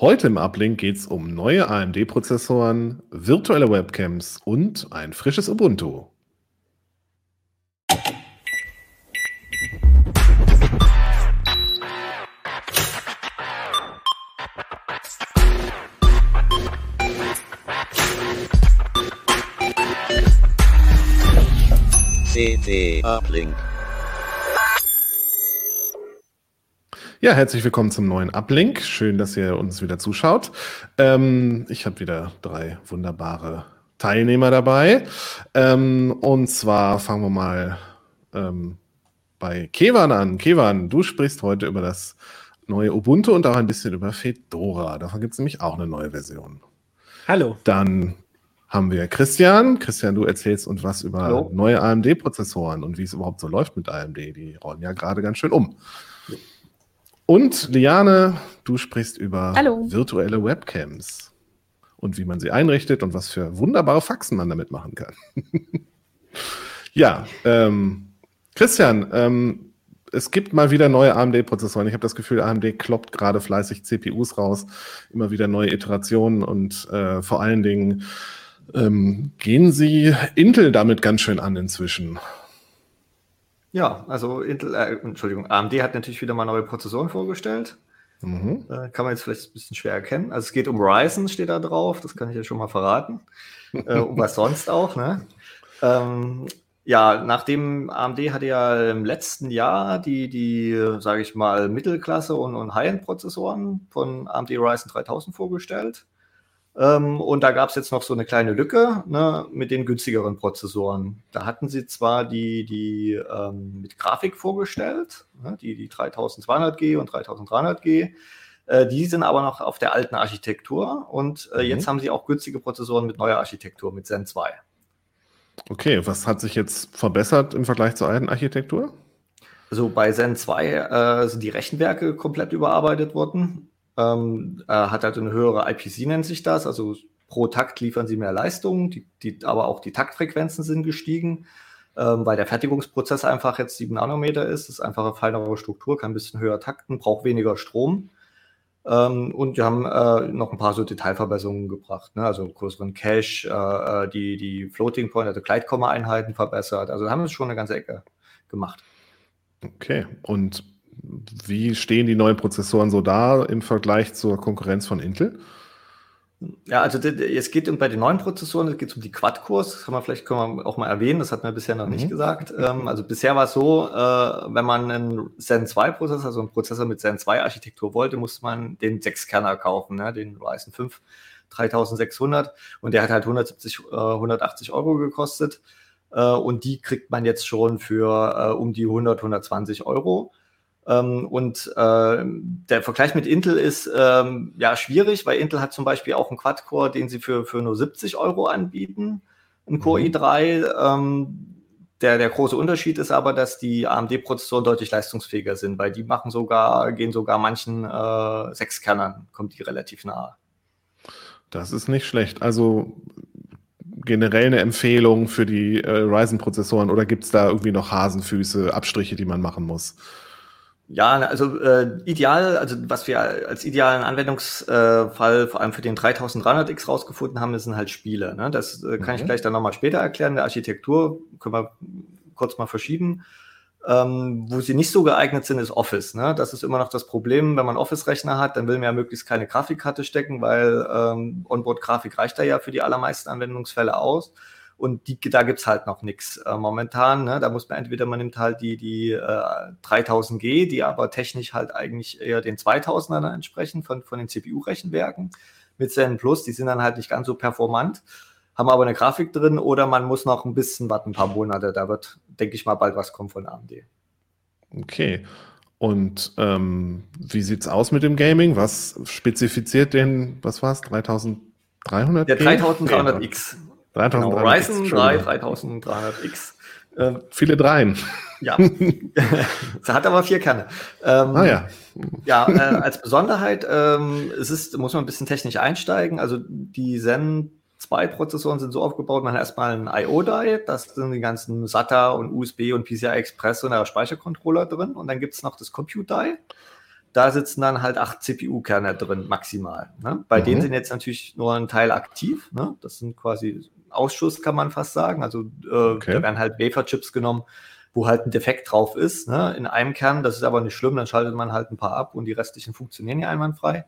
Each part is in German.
Heute im Uplink geht es um neue AMD-Prozessoren, virtuelle Webcams und ein frisches Ubuntu. CT Uplink. Ja, herzlich willkommen zum neuen Uplink. Schön, dass ihr uns wieder zuschaut. Ähm, ich habe wieder drei wunderbare Teilnehmer dabei. Ähm, und zwar fangen wir mal ähm, bei Kevan an. Kevan, du sprichst heute über das neue Ubuntu und auch ein bisschen über Fedora. Davon gibt es nämlich auch eine neue Version. Hallo. Dann haben wir Christian. Christian, du erzählst uns was über Hallo. neue AMD-Prozessoren und wie es überhaupt so läuft mit AMD. Die rollen ja gerade ganz schön um. Und Liane, du sprichst über Hallo. virtuelle Webcams und wie man sie einrichtet und was für wunderbare Faxen man damit machen kann. ja, ähm, Christian, ähm, es gibt mal wieder neue AMD-Prozessoren. Ich habe das Gefühl, AMD kloppt gerade fleißig CPUs raus, immer wieder neue Iterationen und äh, vor allen Dingen ähm, gehen sie Intel damit ganz schön an inzwischen. Ja, also Intel, äh, Entschuldigung, AMD hat natürlich wieder mal neue Prozessoren vorgestellt. Mhm. Äh, kann man jetzt vielleicht ein bisschen schwer erkennen. Also es geht um Ryzen, steht da drauf, das kann ich ja schon mal verraten. äh, um was sonst auch, ne? Ähm, ja, nachdem AMD hatte ja im letzten Jahr die, die sage ich mal, Mittelklasse und, und High-End-Prozessoren von AMD Ryzen 3000 vorgestellt. Ähm, und da gab es jetzt noch so eine kleine Lücke ne, mit den günstigeren Prozessoren. Da hatten sie zwar die, die ähm, mit Grafik vorgestellt, ne, die, die 3200G und 3300G. Äh, die sind aber noch auf der alten Architektur und äh, Mhm. jetzt haben sie auch günstige Prozessoren mit neuer Architektur, mit Zen 2. Okay, was hat sich jetzt verbessert im Vergleich zur alten Architektur? Also bei Zen 2 äh, sind die Rechenwerke komplett überarbeitet worden. Ähm, äh, hat halt eine höhere IPC, nennt sich das. Also pro Takt liefern sie mehr Leistung, die, die, aber auch die Taktfrequenzen sind gestiegen, ähm, weil der Fertigungsprozess einfach jetzt 7 Nanometer ist. Das ist einfach eine feinere Struktur, kann ein bisschen höher takten, braucht weniger Strom. Ähm, und wir haben äh, noch ein paar so Detailverbesserungen gebracht, ne? also größeren Cache, äh, äh, die, die Floating Point, also Gleitkomma-Einheiten verbessert. Also haben wir schon eine ganze Ecke gemacht. Okay, und wie stehen die neuen Prozessoren so da im Vergleich zur Konkurrenz von Intel? Ja, also es geht um, bei den neuen Prozessoren, es geht um die Quad-Cores, das kann man vielleicht können wir auch mal erwähnen, das hat man bisher noch nicht Mhm. gesagt. Ähm, also bisher war es so, äh, wenn man einen Zen 2 Prozessor, also einen Prozessor mit Zen 2 Architektur wollte, musste man den 6-Kerner kaufen, ne? den Ryzen 5 3600 und der hat halt 170, äh, 180 Euro gekostet äh, und die kriegt man jetzt schon für äh, um die 100, 120 Euro. Ähm, und äh, der Vergleich mit Intel ist ähm, ja schwierig, weil Intel hat zum Beispiel auch einen Quad-Core, den sie für, für nur 70 Euro anbieten, ein Core Mhm. i3. Ähm, der, der große Unterschied ist aber, dass die AMD-Prozessoren deutlich leistungsfähiger sind, weil die machen sogar, gehen sogar manchen äh, Sechskernern, kommt die relativ nahe. Das ist nicht schlecht. Also generell eine Empfehlung für die äh, Ryzen-Prozessoren oder gibt es da irgendwie noch Hasenfüße, Abstriche, die man machen muss? Ja, also äh, ideal, also was wir als idealen Anwendungsfall vor allem für den 3300X rausgefunden haben, das sind halt Spiele. Ne? Das äh, kann ich Mhm. gleich dann nochmal später erklären. Der Architektur können wir kurz mal verschieben. Ähm, wo sie nicht so geeignet sind, ist Office. Ne? Das ist immer noch das Problem, wenn man Office-Rechner hat, dann will man ja möglichst keine Grafikkarte stecken, weil ähm, Onboard-Grafik reicht da ja für die allermeisten Anwendungsfälle aus. Und die, da gibt's halt noch nichts äh, momentan. Ne? Da muss man entweder, man nimmt halt die, die äh, 3000G, die aber technisch halt eigentlich eher den 2000er dann entsprechen von, von den CPU-Rechenwerken mit Zen Plus. Die sind dann halt nicht ganz so performant, haben aber eine Grafik drin oder man muss noch ein bisschen warten, ein paar Monate. Da wird, denke ich mal, bald was kommen von AMD. Okay. Und ähm, wie sieht's aus mit dem Gaming? Was spezifiziert den, was war's, 3300? Der 3300X. 3300 Genau, Ryzen 3 Entschuldigung. 3300X. Ähm, Viele Dreien. ja, es hat aber vier Kerne. Ähm, Ah ja. Ja, äh, als Besonderheit, ähm, es ist, muss man ein bisschen technisch einsteigen. Also die Zen 2 Prozessoren sind so aufgebaut, man hat erstmal ein IO-Die, das sind die ganzen SATA und USB und PCI Express und der Speichercontroller drin. Und dann gibt es noch das Compute-Die. da sitzen dann halt acht CPU-Kerne drin maximal. Ne? Bei Mhm. denen sind jetzt natürlich nur ein Teil aktiv. Ne? Das sind quasi Ausschuss, kann man fast sagen. Also äh, Okay. da werden halt Wafer-Chips genommen, wo halt ein Defekt drauf ist. Ne? In einem Kern, das ist aber nicht schlimm, dann schaltet man halt ein paar ab und die restlichen funktionieren ja einwandfrei.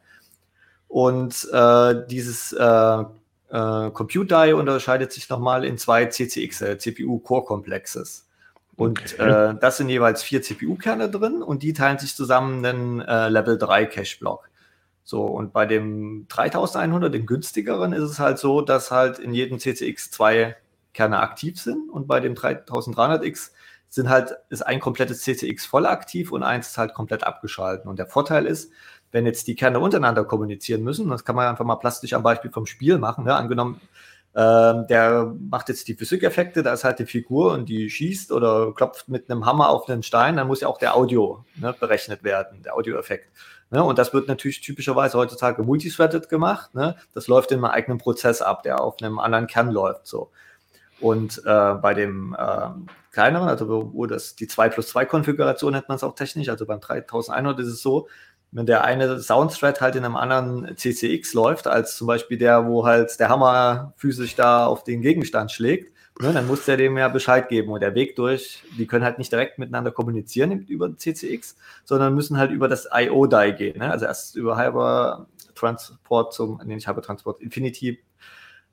Und äh, dieses äh, äh, Compute Die unterscheidet sich nochmal in zwei CCX, äh, CPU-Core-Complexes. Und Okay. äh, das sind jeweils vier CPU-Kerne drin und die teilen sich zusammen einen äh, Level 3 Cache-Block. So, und bei dem 3100, dem günstigeren, ist es halt so, dass halt in jedem CCX zwei Kerne aktiv sind und bei dem 3300X sind halt, ist ein komplettes CCX voll aktiv und eins ist halt komplett abgeschalten. Und der Vorteil ist, wenn jetzt die Kerne untereinander kommunizieren müssen, das kann man einfach mal plastisch am Beispiel vom Spiel machen, ne? angenommen, ähm, der macht jetzt die Physikeffekte, da ist halt die Figur und die schießt oder klopft mit einem Hammer auf einen Stein, dann muss ja auch der Audio ne, berechnet werden, der Audioeffekt. Ne? Und das wird natürlich typischerweise heutzutage multithreaded gemacht. Ne? Das läuft in einem eigenen Prozess ab, der auf einem anderen Kern läuft. So. Und äh, bei dem ähm, kleineren, also wo das die 2 plus 2 Konfiguration nennt man es auch technisch, also beim 3100 ist es so, wenn der eine Soundthread halt in einem anderen CCX läuft, als zum Beispiel der, wo halt der Hammer physisch da auf den Gegenstand schlägt, ne, dann muss der dem ja Bescheid geben. Und der Weg durch, die können halt nicht direkt miteinander kommunizieren über CCX, sondern müssen halt über das IO-Die gehen. Ne? Also erst über Hyper Transport zum, nee, nicht Hyper Transport, Infinity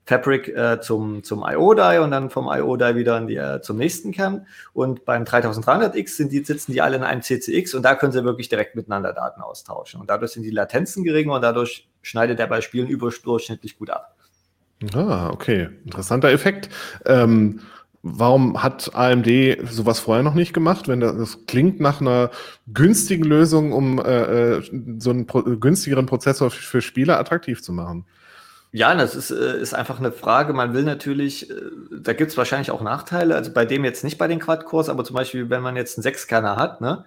Fabric äh, zum, zum IO-Die und dann vom IO-Die wieder die, äh, zum nächsten Kern. Und beim 3300X sind die, sitzen die alle in einem CCX und da können sie wirklich direkt miteinander Daten austauschen. Und dadurch sind die Latenzen geringer und dadurch schneidet er bei Spielen überdurchschnittlich gut ab. Ah, okay. Interessanter Effekt. Ähm, warum hat AMD sowas vorher noch nicht gemacht? Wenn das, das klingt nach einer günstigen Lösung, um äh, äh, so einen pro günstigeren Prozessor für Spieler attraktiv zu machen. Ja, das ist, äh, ist einfach eine Frage. Man will natürlich, äh, da gibt es wahrscheinlich auch Nachteile. Also bei dem jetzt nicht bei den Quad-Cores, aber zum Beispiel, wenn man jetzt einen Sechskerner hat, ne,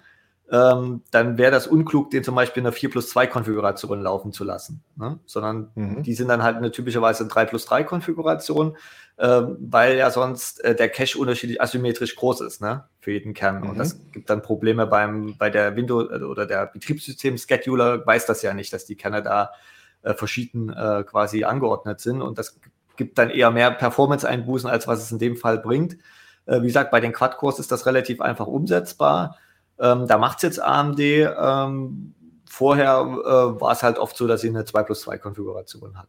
ähm, dann wäre das unklug, den zum Beispiel in einer 4 plus 2 Konfiguration laufen zu lassen. Ne? Sondern Mhm. die sind dann halt eine typischerweise 3 plus 3 Konfiguration, ähm, weil ja sonst äh, der Cache unterschiedlich asymmetrisch groß ist, ne? Für jeden Kern. Mhm. Und das gibt dann Probleme beim, bei der Windows äh, oder der Betriebssystem-Scheduler weiß das ja nicht, dass die Kerne da äh, verschieden äh, quasi angeordnet sind. Und das gibt dann eher mehr Performance-Einbußen, als was es in dem Fall bringt. Äh, wie gesagt, bei den Quad-Cores ist das relativ einfach umsetzbar. Ähm, da macht es jetzt AMD. Ähm, vorher äh, war es halt oft so, dass sie eine 2 plus 2 Konfiguration hatten.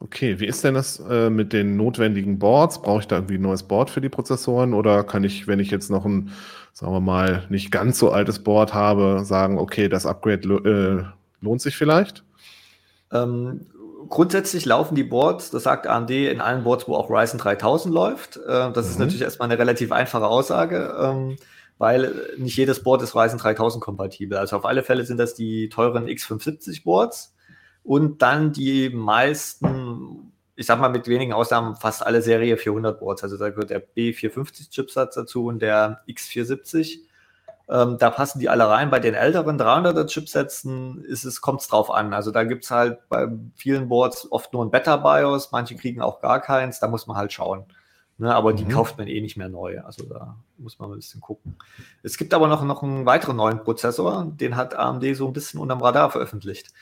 Okay, wie ist denn das äh, mit den notwendigen Boards? Brauche ich da irgendwie ein neues Board für die Prozessoren oder kann ich, wenn ich jetzt noch ein, sagen wir mal, nicht ganz so altes Board habe, sagen, okay, das Upgrade lo äh, lohnt sich vielleicht? Ähm, grundsätzlich laufen die Boards, das sagt AMD, in allen Boards, wo auch Ryzen 3000 läuft. Äh, das ist Mhm. natürlich erstmal eine relativ einfache Aussage, ähm, weil nicht jedes Board ist Ryzen 3000 kompatibel. Also auf alle Fälle sind das die teuren X570 Boards und dann die meisten, ich sag mal mit wenigen Ausnahmen, fast alle Serie 400 Boards. Also da gehört der B450 Chipsatz dazu und der X470. Ähm, da passen die alle rein. Bei den älteren 300er Chipsätzen ist es, kommt es drauf an. Also da gibt es halt bei vielen Boards oft nur ein Beta-BIOS, manche kriegen auch gar keins, da muss man halt schauen. Ne, aber die Mhm. kauft man eh nicht mehr neu. Also da muss man ein bisschen gucken. Es gibt aber noch, noch einen weiteren neuen Prozessor, den hat AMD so ein bisschen unterm Radar veröffentlicht.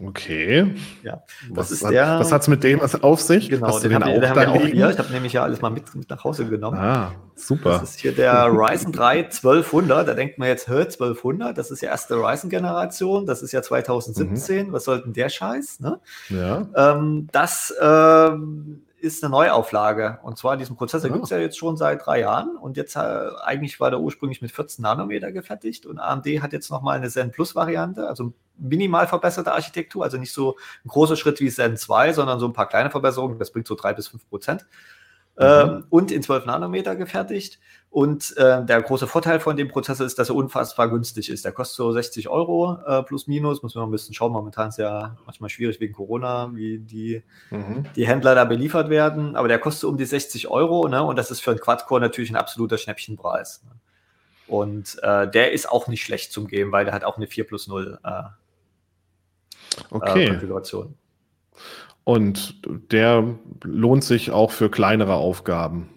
Okay. Ja, Was, ist hat, der- was hat's mit dem auf sich? Genau, du den, haben den haben wir auch hier. Ich habe nämlich ja alles mal mit, mit nach Hause genommen. Ah, Das super. ist hier der Ryzen 3 1200. Da denkt man jetzt, hör, 1200, das ist ja erste Ryzen-Generation. Das ist ja 2017. Mhm. Was soll denn der Scheiß? Ne? Ja. Ähm, das ähm, ist eine Neuauflage. Und zwar diesen Prozessor Ah. gibt es ja jetzt schon seit drei Jahren. Und jetzt äh, eigentlich war der ursprünglich mit 14 Nanometer gefertigt. Und AMD hat jetzt nochmal eine Zen Plus-Variante, also minimal verbesserte Architektur. Also nicht so ein großer Schritt wie Zen 2, sondern so ein paar kleine Verbesserungen. Das bringt so drei bis fünf Prozent. Ähm, und in 12 Nanometer gefertigt. Und äh, der große Vorteil von dem Prozessor ist, dass er unfassbar günstig ist. Der kostet so 60 Euro äh, plus minus. Muss man ein bisschen schauen. Momentan ist ja manchmal schwierig wegen Corona, wie die, Mhm. die Händler da beliefert werden. Aber der kostet um die 60 Euro. Ne? Und das ist für einen Quad-Core natürlich ein absoluter Schnäppchenpreis. Ne? Und äh, der ist auch nicht schlecht zum Geben, weil der hat auch eine 4 plus 0 äh, äh, Okay. Konfiguration. Und der lohnt sich auch für kleinere Aufgaben.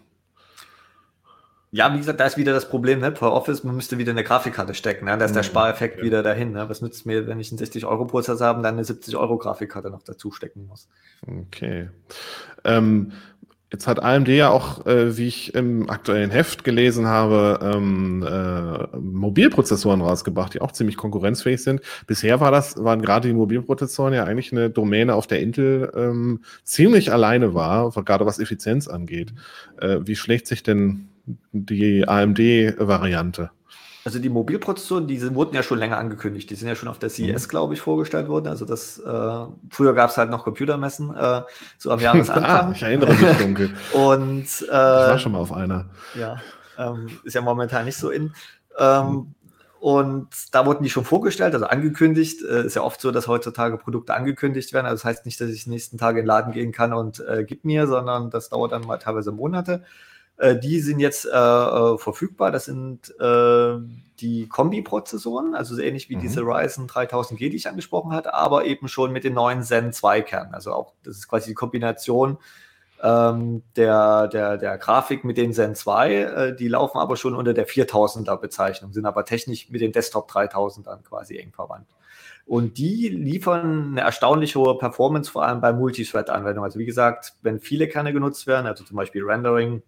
Ja, wie gesagt, da ist wieder das Problem, ne? Per Office, man müsste wieder eine Grafikkarte stecken, ne? Da ist der mhm. Spareffekt ja. wieder dahin. Ne? Was nützt mir, wenn ich einen 60-Euro-Prozessor habe, dann eine 70-Euro-Grafikkarte noch dazu stecken muss? Okay. Ähm, Jetzt hat AMD ja auch, äh, wie ich im aktuellen Heft gelesen habe, ähm, äh, Mobilprozessoren rausgebracht, die auch ziemlich konkurrenzfähig sind. Bisher war das, waren gerade die Mobilprozessoren ja eigentlich eine Domäne, auf der Intel ähm, ziemlich alleine war, gerade was Effizienz angeht. Äh, wie schlägt sich denn die AMD-Variante? Also die Mobilprozessoren, die sind, wurden ja schon länger angekündigt. Die sind ja schon auf der CES, mhm. glaube ich, vorgestellt worden. Also das äh, früher gab es halt noch Computermessen, äh, so am Jahresanfang. ah, ich erinnere mich dunkel. Und äh, ich war schon mal auf einer. Ja, ähm, ist ja momentan nicht so in. Ähm, mhm. Und da wurden die schon vorgestellt, also angekündigt. Äh, ist ja oft so, dass heutzutage Produkte angekündigt werden. Also das heißt nicht, dass ich nächsten Tage in den Laden gehen kann und äh, gib mir, sondern das dauert dann mal teilweise Monate. Äh, die sind jetzt äh, äh, verfügbar. Das sind äh, die Kombi-Prozessoren, also so ähnlich wie mhm. diese Ryzen 3000G, die ich angesprochen hatte, aber eben schon mit den neuen Zen 2 Kernen. Also auch, das ist quasi die Kombination ähm, der, der, der Grafik mit den Zen 2. Äh, die laufen aber schon unter der 4000er Bezeichnung, sind aber technisch mit den Desktop 3000ern quasi eng verwandt. Und die liefern eine erstaunlich hohe Performance, vor allem bei Multithread-Anwendungen. Also wie gesagt, wenn viele Kerne genutzt werden, also zum Beispiel Rendering,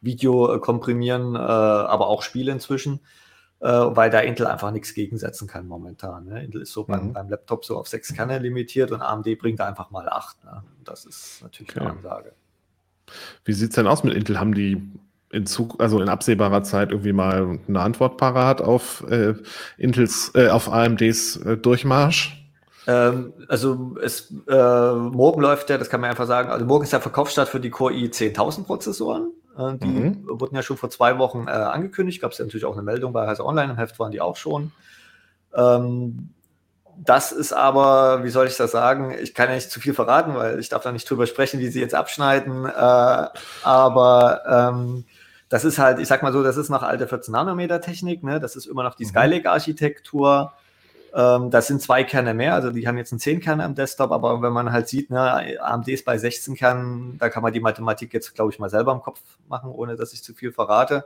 Video äh, komprimieren, äh, aber auch Spiele inzwischen, äh, weil da Intel einfach nichts gegensetzen kann momentan. Ne? Intel ist so mhm. beim, beim, Laptop so auf sechs Kerne limitiert und AMD bringt da einfach mal acht. Ne? Das ist natürlich okay. eine Ansage. Wie sieht es denn aus mit Intel? Haben die in Zug, also in absehbarer Zeit irgendwie mal eine Antwort parat auf äh, Intels, äh, auf AMDs äh, Durchmarsch? Ähm, also es, äh, morgen läuft ja, das kann man einfach sagen, also morgen ist der Verkaufsstart für die Core i 10.000 Prozessoren. Äh, die mhm. wurden ja schon vor zwei Wochen äh, angekündigt. Gab es ja natürlich auch eine Meldung bei Heise Online. Im Heft waren die auch schon. Ähm, das ist aber, wie soll ich das sagen? Ich kann ja nicht zu viel verraten, weil ich darf da nicht drüber sprechen, wie sie jetzt abschneiden. Äh, aber ähm, das ist halt, ich sag mal so, das ist noch alte 14 Nanometer Technik. Ne? Das ist immer noch die mhm. Skylake-Architektur. Ähm, das sind zwei Kerne mehr, also die haben jetzt einen 10 Kerne am Desktop, aber wenn man halt sieht, ne, AMD ist bei 16 Kernen, da kann man die Mathematik jetzt, glaube ich, mal selber im Kopf machen, ohne dass ich zu viel verrate.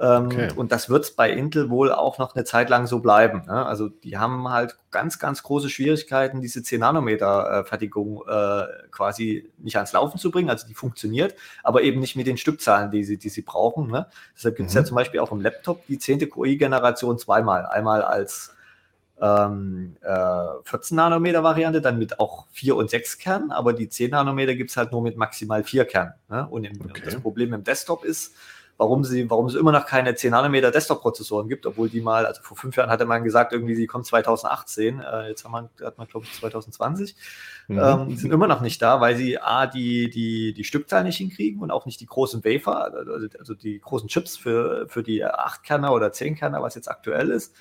Ähm, okay. Und das wird bei Intel wohl auch noch eine Zeit lang so bleiben. Ne? Also die haben halt ganz, ganz große Schwierigkeiten, diese 10 Nanometer äh, Fertigung äh, quasi nicht ans Laufen zu bringen. Also die funktioniert, aber eben nicht mit den Stückzahlen, die sie, die sie brauchen. Ne? Deshalb gibt es mhm. ja zum Beispiel auch im Laptop die 10. QI-Generation zweimal. Einmal als ähm, äh, 14 Nanometer Variante, dann mit auch 4 und 6 Kernen, aber die 10 Nanometer gibt es halt nur mit maximal 4 Kernen. Ne? Und im, okay. das Problem im Desktop ist, warum, sie, warum es immer noch keine 10 Nanometer Desktop-Prozessoren gibt, obwohl die mal, also vor fünf Jahren hatte man gesagt, irgendwie sie kommen 2018, äh, jetzt haben wir, hat man glaube ich 2020, mhm. ähm, sind immer noch nicht da, weil sie A, die, die, die Stückzahl nicht hinkriegen und auch nicht die großen Wafer, also, also die großen Chips für, für die 8 Kerner oder 10 Kerner, was jetzt aktuell ist.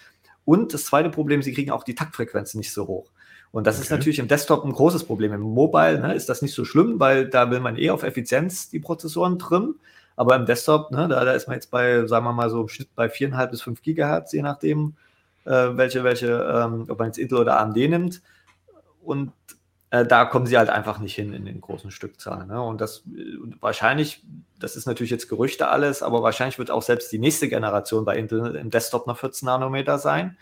Und das zweite Problem, sie kriegen auch die Taktfrequenz nicht so hoch. Und das okay. ist natürlich im Desktop ein großes Problem. Im Mobile ne, ist das nicht so schlimm, weil da will man eh auf Effizienz die Prozessoren trimmen. Aber im Desktop, ne, da, da ist man jetzt bei, sagen wir mal so im Schnitt bei 4,5 bis 5 Gigahertz, je nachdem, äh, welche, welche, ähm, ob man jetzt Intel oder AMD nimmt. Und äh, da kommen sie halt einfach nicht hin in den großen Stückzahlen. Ne? Und das äh, wahrscheinlich, das ist natürlich jetzt Gerüchte alles, aber wahrscheinlich wird auch selbst die nächste Generation bei Intel im Desktop noch 14 Nanometer sein.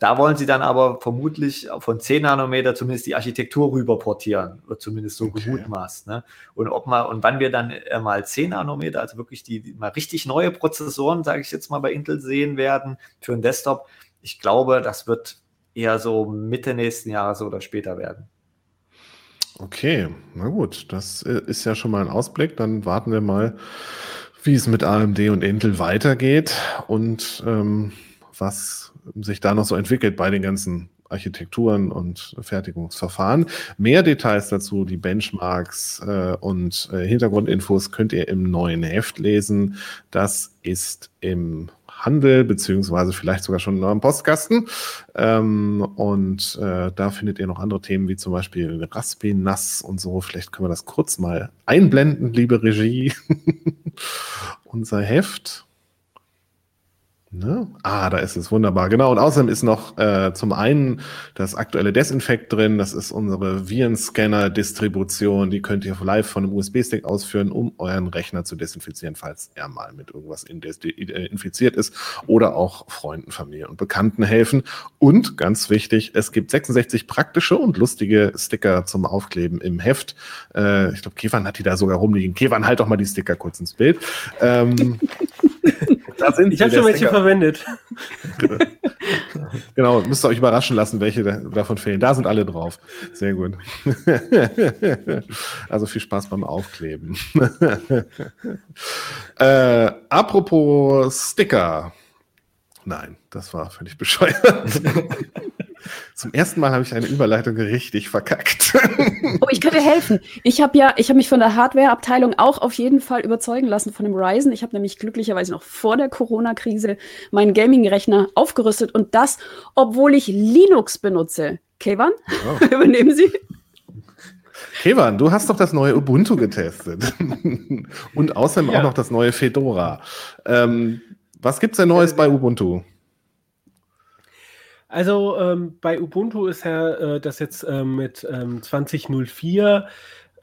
Da wollen sie dann aber vermutlich von 10 Nanometer zumindest die Architektur rüber portieren, wird zumindest so okay. gemutmaßt. Ne? Und ob mal, und wann wir dann äh, mal 10 Nanometer, also wirklich die, die mal richtig neue Prozessoren, sage ich jetzt mal bei Intel sehen werden für einen Desktop, ich glaube, das wird eher so Mitte nächsten Jahres oder später werden. Okay, na gut, das äh, ist ja schon mal ein Ausblick. Dann warten wir mal, wie es mit AMD und Intel weitergeht und ähm, was sich da noch so entwickelt bei den ganzen Architekturen und Fertigungsverfahren. Mehr Details dazu, die Benchmarks äh, und äh, Hintergrundinfos könnt ihr im neuen Heft lesen. Das ist im Handel, beziehungsweise vielleicht sogar schon in eurem Postkasten. Ähm, und äh, da findet ihr noch andere Themen, wie zum Beispiel Raspberry-Nass und so. Vielleicht können wir das kurz mal einblenden, liebe Regie. Unser Heft. Ne? Ah, da ist es wunderbar. Genau. Und außerdem ist noch äh, zum einen das aktuelle Desinfekt drin. Das ist unsere Virenscanner-Distribution. Die könnt ihr live von einem USB-Stick ausführen, um euren Rechner zu desinfizieren, falls er mal mit irgendwas äh, infiziert ist oder auch Freunden, Familie und Bekannten helfen. Und ganz wichtig, es gibt 66 praktische und lustige Sticker zum Aufkleben im Heft. Äh, ich glaube, Kevan hat die da sogar rumliegen. Kevan, halt doch mal die Sticker kurz ins Bild. Ähm, Da sind ich habe schon welche verwendet. genau, müsst ihr euch überraschen lassen, welche davon fehlen. Da sind alle drauf. Sehr gut. also viel Spaß beim Aufkleben. äh, apropos Sticker. Nein, das war völlig bescheuert. Zum ersten Mal habe ich eine Überleitung richtig verkackt. Oh, ich könnte helfen. Ich habe ja, ich habe mich von der Hardware-Abteilung auch auf jeden Fall überzeugen lassen von dem Ryzen. Ich habe nämlich glücklicherweise noch vor der Corona-Krise meinen Gaming-Rechner aufgerüstet und das, obwohl ich Linux benutze. Kevan, ja. übernehmen Sie. Kevan, du hast doch das neue Ubuntu getestet. und außerdem ja. auch noch das neue Fedora. Ähm, was es denn Neues äh, bei Ubuntu? Also ähm, bei Ubuntu ist ja äh, das jetzt äh, mit ähm, 20.04.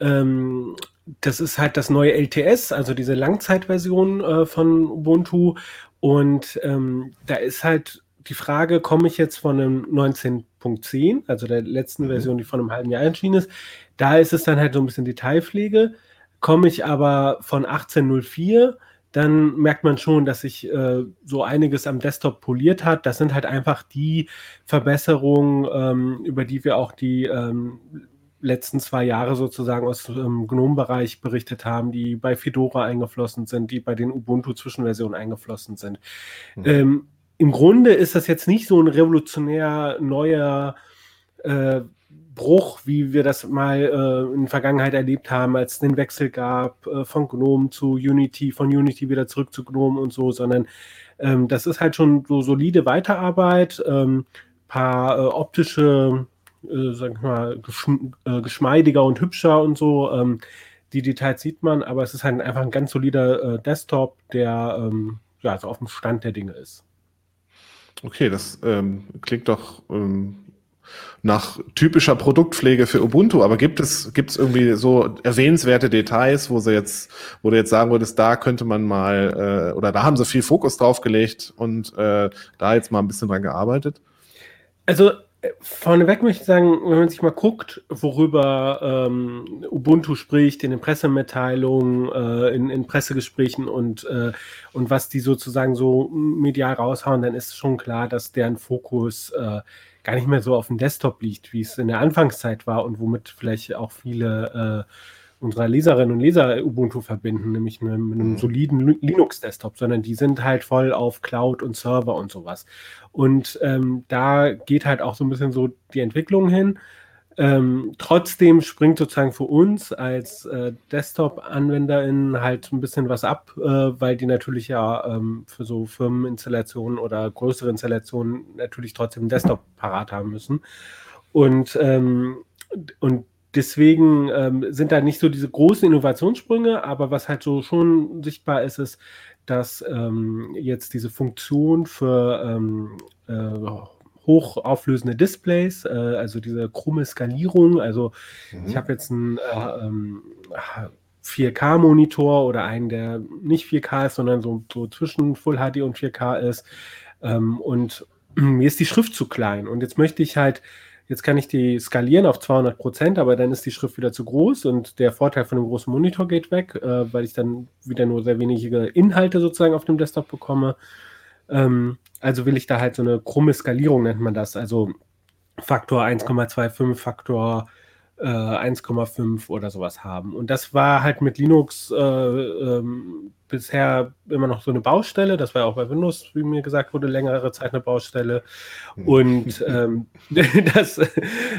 Ähm, das ist halt das neue LTS, also diese Langzeitversion äh, von Ubuntu. Und ähm, da ist halt die Frage, komme ich jetzt von einem 19.10, also der letzten mhm. Version, die von einem halben Jahr erschienen ist. Da ist es dann halt so ein bisschen Detailpflege. Komme ich aber von 18.04 dann merkt man schon, dass sich äh, so einiges am Desktop poliert hat. Das sind halt einfach die Verbesserungen, ähm, über die wir auch die ähm, letzten zwei Jahre sozusagen aus dem ähm, GNOME-Bereich berichtet haben, die bei Fedora eingeflossen sind, die bei den Ubuntu-Zwischenversionen eingeflossen sind. Mhm. Ähm, Im Grunde ist das jetzt nicht so ein revolutionär neuer äh, Bruch, wie wir das mal äh, in der Vergangenheit erlebt haben, als es den Wechsel gab äh, von GNOME zu Unity, von Unity wieder zurück zu GNOME und so, sondern ähm, das ist halt schon so solide Weiterarbeit, ähm, paar äh, optische, äh, sag ich mal, geschm äh, geschmeidiger und hübscher und so. Ähm, die Details sieht man, aber es ist halt einfach ein ganz solider äh, Desktop, der ähm, ja, so auf dem Stand der Dinge ist. Okay, das ähm, klingt doch ähm, nach typischer Produktpflege für Ubuntu, aber gibt es, gibt es irgendwie so erwähnenswerte Details, wo sie jetzt, wo du jetzt sagen würdest, da könnte man mal, äh, oder da haben sie viel Fokus drauf gelegt und äh, da jetzt mal ein bisschen dran gearbeitet? Also äh, Vorneweg möchte ich sagen, wenn man sich mal guckt, worüber ähm, Ubuntu spricht in den Pressemitteilungen, äh, in, in, Pressegesprächen und, äh, und was die sozusagen so medial raushauen, dann ist schon klar, dass deren Fokus äh, gar nicht mehr so auf dem Desktop liegt, wie es in der Anfangszeit war und womit vielleicht auch viele äh, unserer Leserinnen und Leser Ubuntu verbinden, nämlich mit, mit einem mhm. soliden Linux-Desktop, sondern die sind halt voll auf Cloud und Server und sowas. Und ähm, da geht halt auch so ein bisschen so die Entwicklung hin. Ähm, trotzdem springt sozusagen für uns als äh, Desktop-AnwenderInnen halt ein bisschen was ab, äh, weil die natürlich ja ähm, für so Firmeninstallationen oder größere Installationen natürlich trotzdem Desktop parat haben müssen. Und, ähm, und deswegen ähm, sind da nicht so diese großen Innovationssprünge, aber was halt so schon sichtbar ist, ist, dass ähm, jetzt diese Funktion für ähm, äh, hochauflösende Displays, äh, also diese krumme Skalierung. Also mhm. ich habe jetzt einen äh, ähm, 4K-Monitor oder einen, der nicht 4K ist, sondern so, so zwischen Full HD und 4K ist. Ähm, und mir ist die Schrift zu klein. Und jetzt möchte ich halt, jetzt kann ich die skalieren auf 200 Prozent, aber dann ist die Schrift wieder zu groß und der Vorteil von dem großen Monitor geht weg, äh, weil ich dann wieder nur sehr wenige Inhalte sozusagen auf dem Desktop bekomme. Ähm, also will ich da halt so eine krumme Skalierung, nennt man das. Also Faktor 1,25, Faktor äh, 1,5 oder sowas haben. Und das war halt mit Linux äh, ähm, bisher immer noch so eine Baustelle. Das war ja auch bei Windows, wie mir gesagt wurde, längere Zeit eine Baustelle. Hm. Und ähm, das,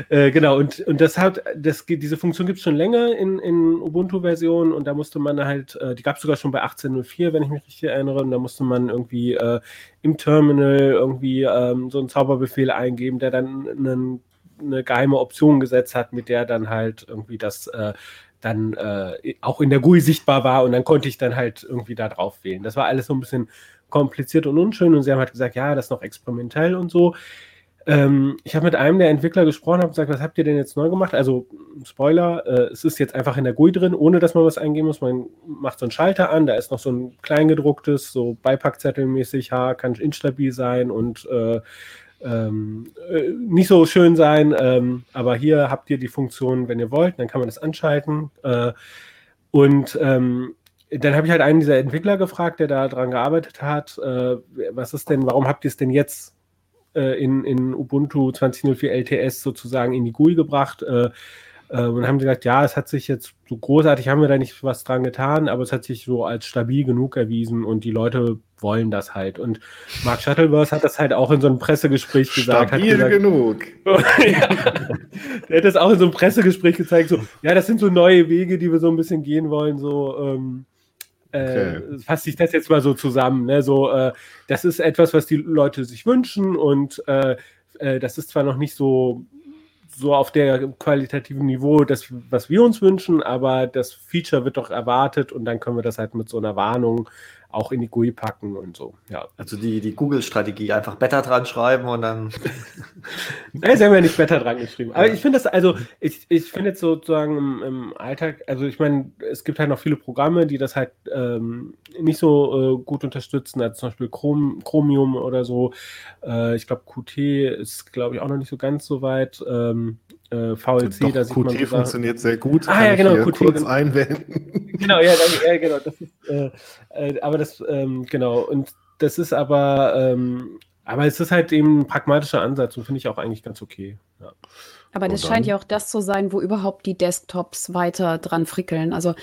äh, genau, und, und das hat, das, diese Funktion gibt es schon länger in, in Ubuntu-Versionen und da musste man halt, äh, die gab es sogar schon bei 18.04, wenn ich mich richtig erinnere, und da musste man irgendwie äh, im Terminal irgendwie ähm, so einen Zauberbefehl eingeben, der dann einen eine geheime Option gesetzt hat, mit der dann halt irgendwie das äh, dann äh, auch in der GUI sichtbar war und dann konnte ich dann halt irgendwie da drauf wählen. Das war alles so ein bisschen kompliziert und unschön und sie haben halt gesagt, ja, das ist noch experimentell und so. Ähm, ich habe mit einem der Entwickler gesprochen, habe gesagt, was habt ihr denn jetzt neu gemacht? Also, Spoiler, äh, es ist jetzt einfach in der GUI drin, ohne dass man was eingeben muss. Man macht so einen Schalter an, da ist noch so ein kleingedrucktes, so Beipackzettelmäßig, ha, kann instabil sein und äh, ähm, äh, nicht so schön sein, ähm, aber hier habt ihr die Funktion, wenn ihr wollt, dann kann man das anschalten. Äh, und ähm, dann habe ich halt einen dieser Entwickler gefragt, der da dran gearbeitet hat, äh, was ist denn, warum habt ihr es denn jetzt äh, in, in Ubuntu 20.04 LTS sozusagen in die GUI gebracht. Äh, äh, und haben sie gesagt, ja, es hat sich jetzt so großartig, haben wir da nicht was dran getan, aber es hat sich so als stabil genug erwiesen und die Leute wollen das halt. Und Mark Shuttleworth hat das halt auch in so einem Pressegespräch gesagt. Stabil gesagt, genug. ja, der hat das auch in so einem Pressegespräch gezeigt, so, ja, das sind so neue Wege, die wir so ein bisschen gehen wollen, so, ähm, Okay. Äh, fasse ich das jetzt mal so zusammen. Ne? So, äh, das ist etwas, was die Leute sich wünschen und äh, äh, das ist zwar noch nicht so, so auf der qualitativen Niveau, das, was wir uns wünschen, aber das Feature wird doch erwartet und dann können wir das halt mit so einer Warnung auch in die GUI packen und so. Ja. Also die, die Google-Strategie, einfach Better dran schreiben und dann. Nein, sie haben ja nicht Better dran geschrieben. Aber ich finde das, also, ich, ich finde jetzt sozusagen im, im, Alltag, also ich meine, es gibt halt noch viele Programme, die das halt ähm, nicht so äh, gut unterstützen, als zum Beispiel Chrom, Chromium oder so. Äh, ich glaube, Qt ist, glaube ich, auch noch nicht so ganz so weit. Ähm, äh, VLC, Doch, da sieht Qt man funktioniert sehr gut. Ah, ja, genau, Qt. Kurz einwenden. Genau, ja, dann, ja genau. Das ist, äh, äh, aber das, ähm, genau, und das ist aber, ähm, aber es ist halt eben ein pragmatischer Ansatz und finde ich auch eigentlich ganz okay. Ja. Aber das scheint ja auch das zu sein, wo überhaupt die Desktops weiter dran frickeln. Also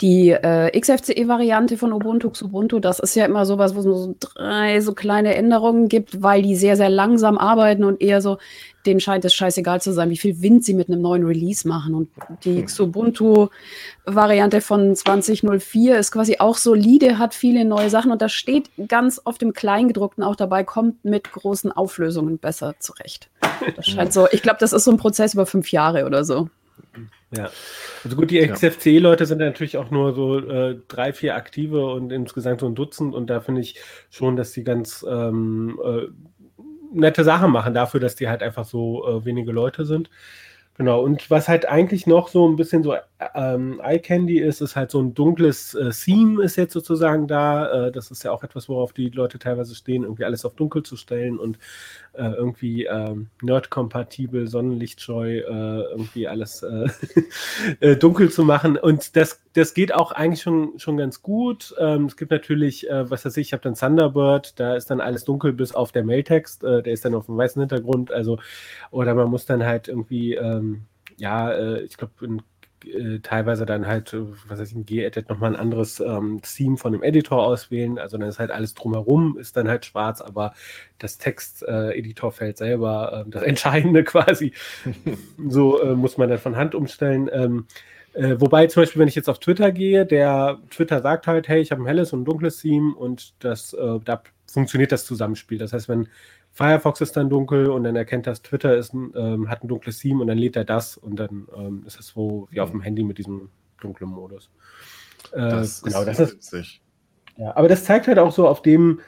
die äh, XFCE-Variante von Ubuntu zu Ubuntu, das ist ja immer sowas, wo es nur so drei so kleine Änderungen gibt, weil die sehr, sehr langsam arbeiten und eher so, denen scheint es scheißegal zu sein, wie viel Wind sie mit einem neuen Release machen. Und die Xubuntu-Variante von 2004 ist quasi auch solide, hat viele neue Sachen und da steht ganz auf dem Kleingedruckten auch dabei, kommt mit großen Auflösungen besser zurecht. Das scheint so, ich glaube, das ist so ein Prozess über fünf Jahre oder so. Ja, also gut, die XFCE-Leute sind natürlich auch nur so äh, drei, vier aktive und insgesamt so ein Dutzend und da finde ich schon, dass die ganz ähm, äh, nette Sachen machen dafür, dass die halt einfach so äh, wenige Leute sind. Genau, und was halt eigentlich noch so ein bisschen so ähm, Eye Candy ist, ist halt so ein dunkles äh, Theme ist jetzt sozusagen da. Äh, das ist ja auch etwas, worauf die Leute teilweise stehen, irgendwie alles auf dunkel zu stellen und äh, irgendwie ähm, nerd-kompatibel, sonnenlichtscheu, äh, irgendwie alles äh, äh, dunkel zu machen. Und das, das geht auch eigentlich schon, schon ganz gut. Ähm, es gibt natürlich, äh, was weiß ich, ich habe dann Thunderbird, da ist dann alles dunkel bis auf der Mailtext, äh, der ist dann auf dem weißen Hintergrund. Also, oder man muss dann halt irgendwie, ähm, ja, ich glaube, in äh, teilweise dann halt, äh, was weiß ich, in G-Edit nochmal ein anderes ähm, Theme von dem Editor auswählen. Also dann ist halt alles drumherum, ist dann halt schwarz, aber das Text-Editorfeld äh, selber, äh, das Entscheidende quasi, so äh, muss man dann von Hand umstellen. Ähm, äh, wobei zum Beispiel, wenn ich jetzt auf Twitter gehe, der Twitter sagt halt, hey, ich habe ein helles und ein dunkles Theme und das, da funktioniert das Zusammenspiel. Das heißt, wenn Firefox ist dann dunkel und dann erkennt das, Twitter ist, ähm, hat ein dunkles Theme und dann lädt er das und dann ähm, ist es so wie auf dem Handy mit diesem dunklen Modus. Äh, das genau, ist das ist witzig. Ja, aber das zeigt halt auch so, auf dem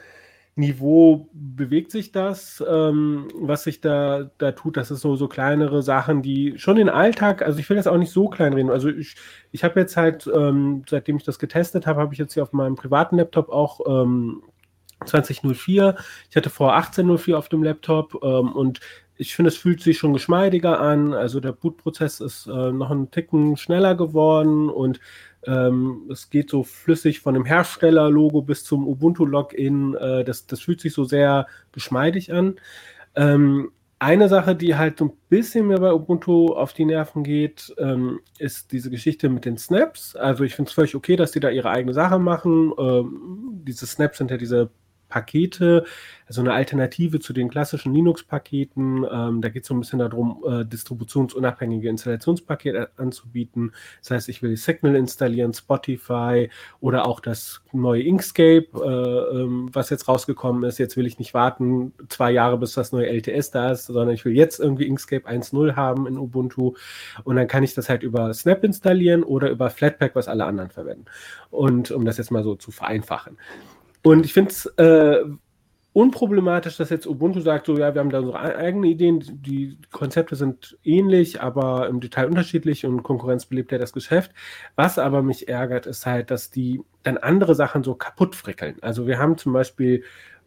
Niveau bewegt sich das, ähm, was sich da, da tut. Das ist so, so kleinere Sachen, die schon den Alltag, also ich will das auch nicht so klein reden. Also ich, ich habe jetzt halt, ähm, seitdem ich das getestet habe, habe ich jetzt hier auf meinem privaten Laptop auch ähm, 2004. Ich hatte vor 1804 auf dem Laptop ähm, und ich finde, es fühlt sich schon geschmeidiger an. Also der Bootprozess ist äh, noch ein Ticken schneller geworden und ähm, es geht so flüssig von dem Herstellerlogo bis zum Ubuntu-Login. Äh, das, das fühlt sich so sehr geschmeidig an. Ähm, eine Sache, die halt so ein bisschen mir bei Ubuntu auf die Nerven geht, ähm, ist diese Geschichte mit den Snaps. Also ich finde es völlig okay, dass die da ihre eigene Sache machen. Ähm, diese Snaps sind ja diese Pakete, also eine Alternative zu den klassischen Linux-Paketen. Ähm, da geht es so ein bisschen darum, äh, distributionsunabhängige Installationspakete anzubieten. Das heißt, ich will Signal installieren, Spotify oder auch das neue Inkscape, äh, ähm, was jetzt rausgekommen ist. Jetzt will ich nicht warten zwei Jahre, bis das neue LTS da ist, sondern ich will jetzt irgendwie Inkscape 1.0 haben in Ubuntu. Und dann kann ich das halt über Snap installieren oder über Flatpak, was alle anderen verwenden. Und um das jetzt mal so zu vereinfachen. Und ich finde es äh, unproblematisch, dass jetzt Ubuntu sagt, so ja, wir haben da unsere eigenen Ideen, die Konzepte sind ähnlich, aber im Detail unterschiedlich und Konkurrenz belebt ja das Geschäft. Was aber mich ärgert, ist halt, dass die dann andere Sachen so kaputt frickeln. Also wir haben zum Beispiel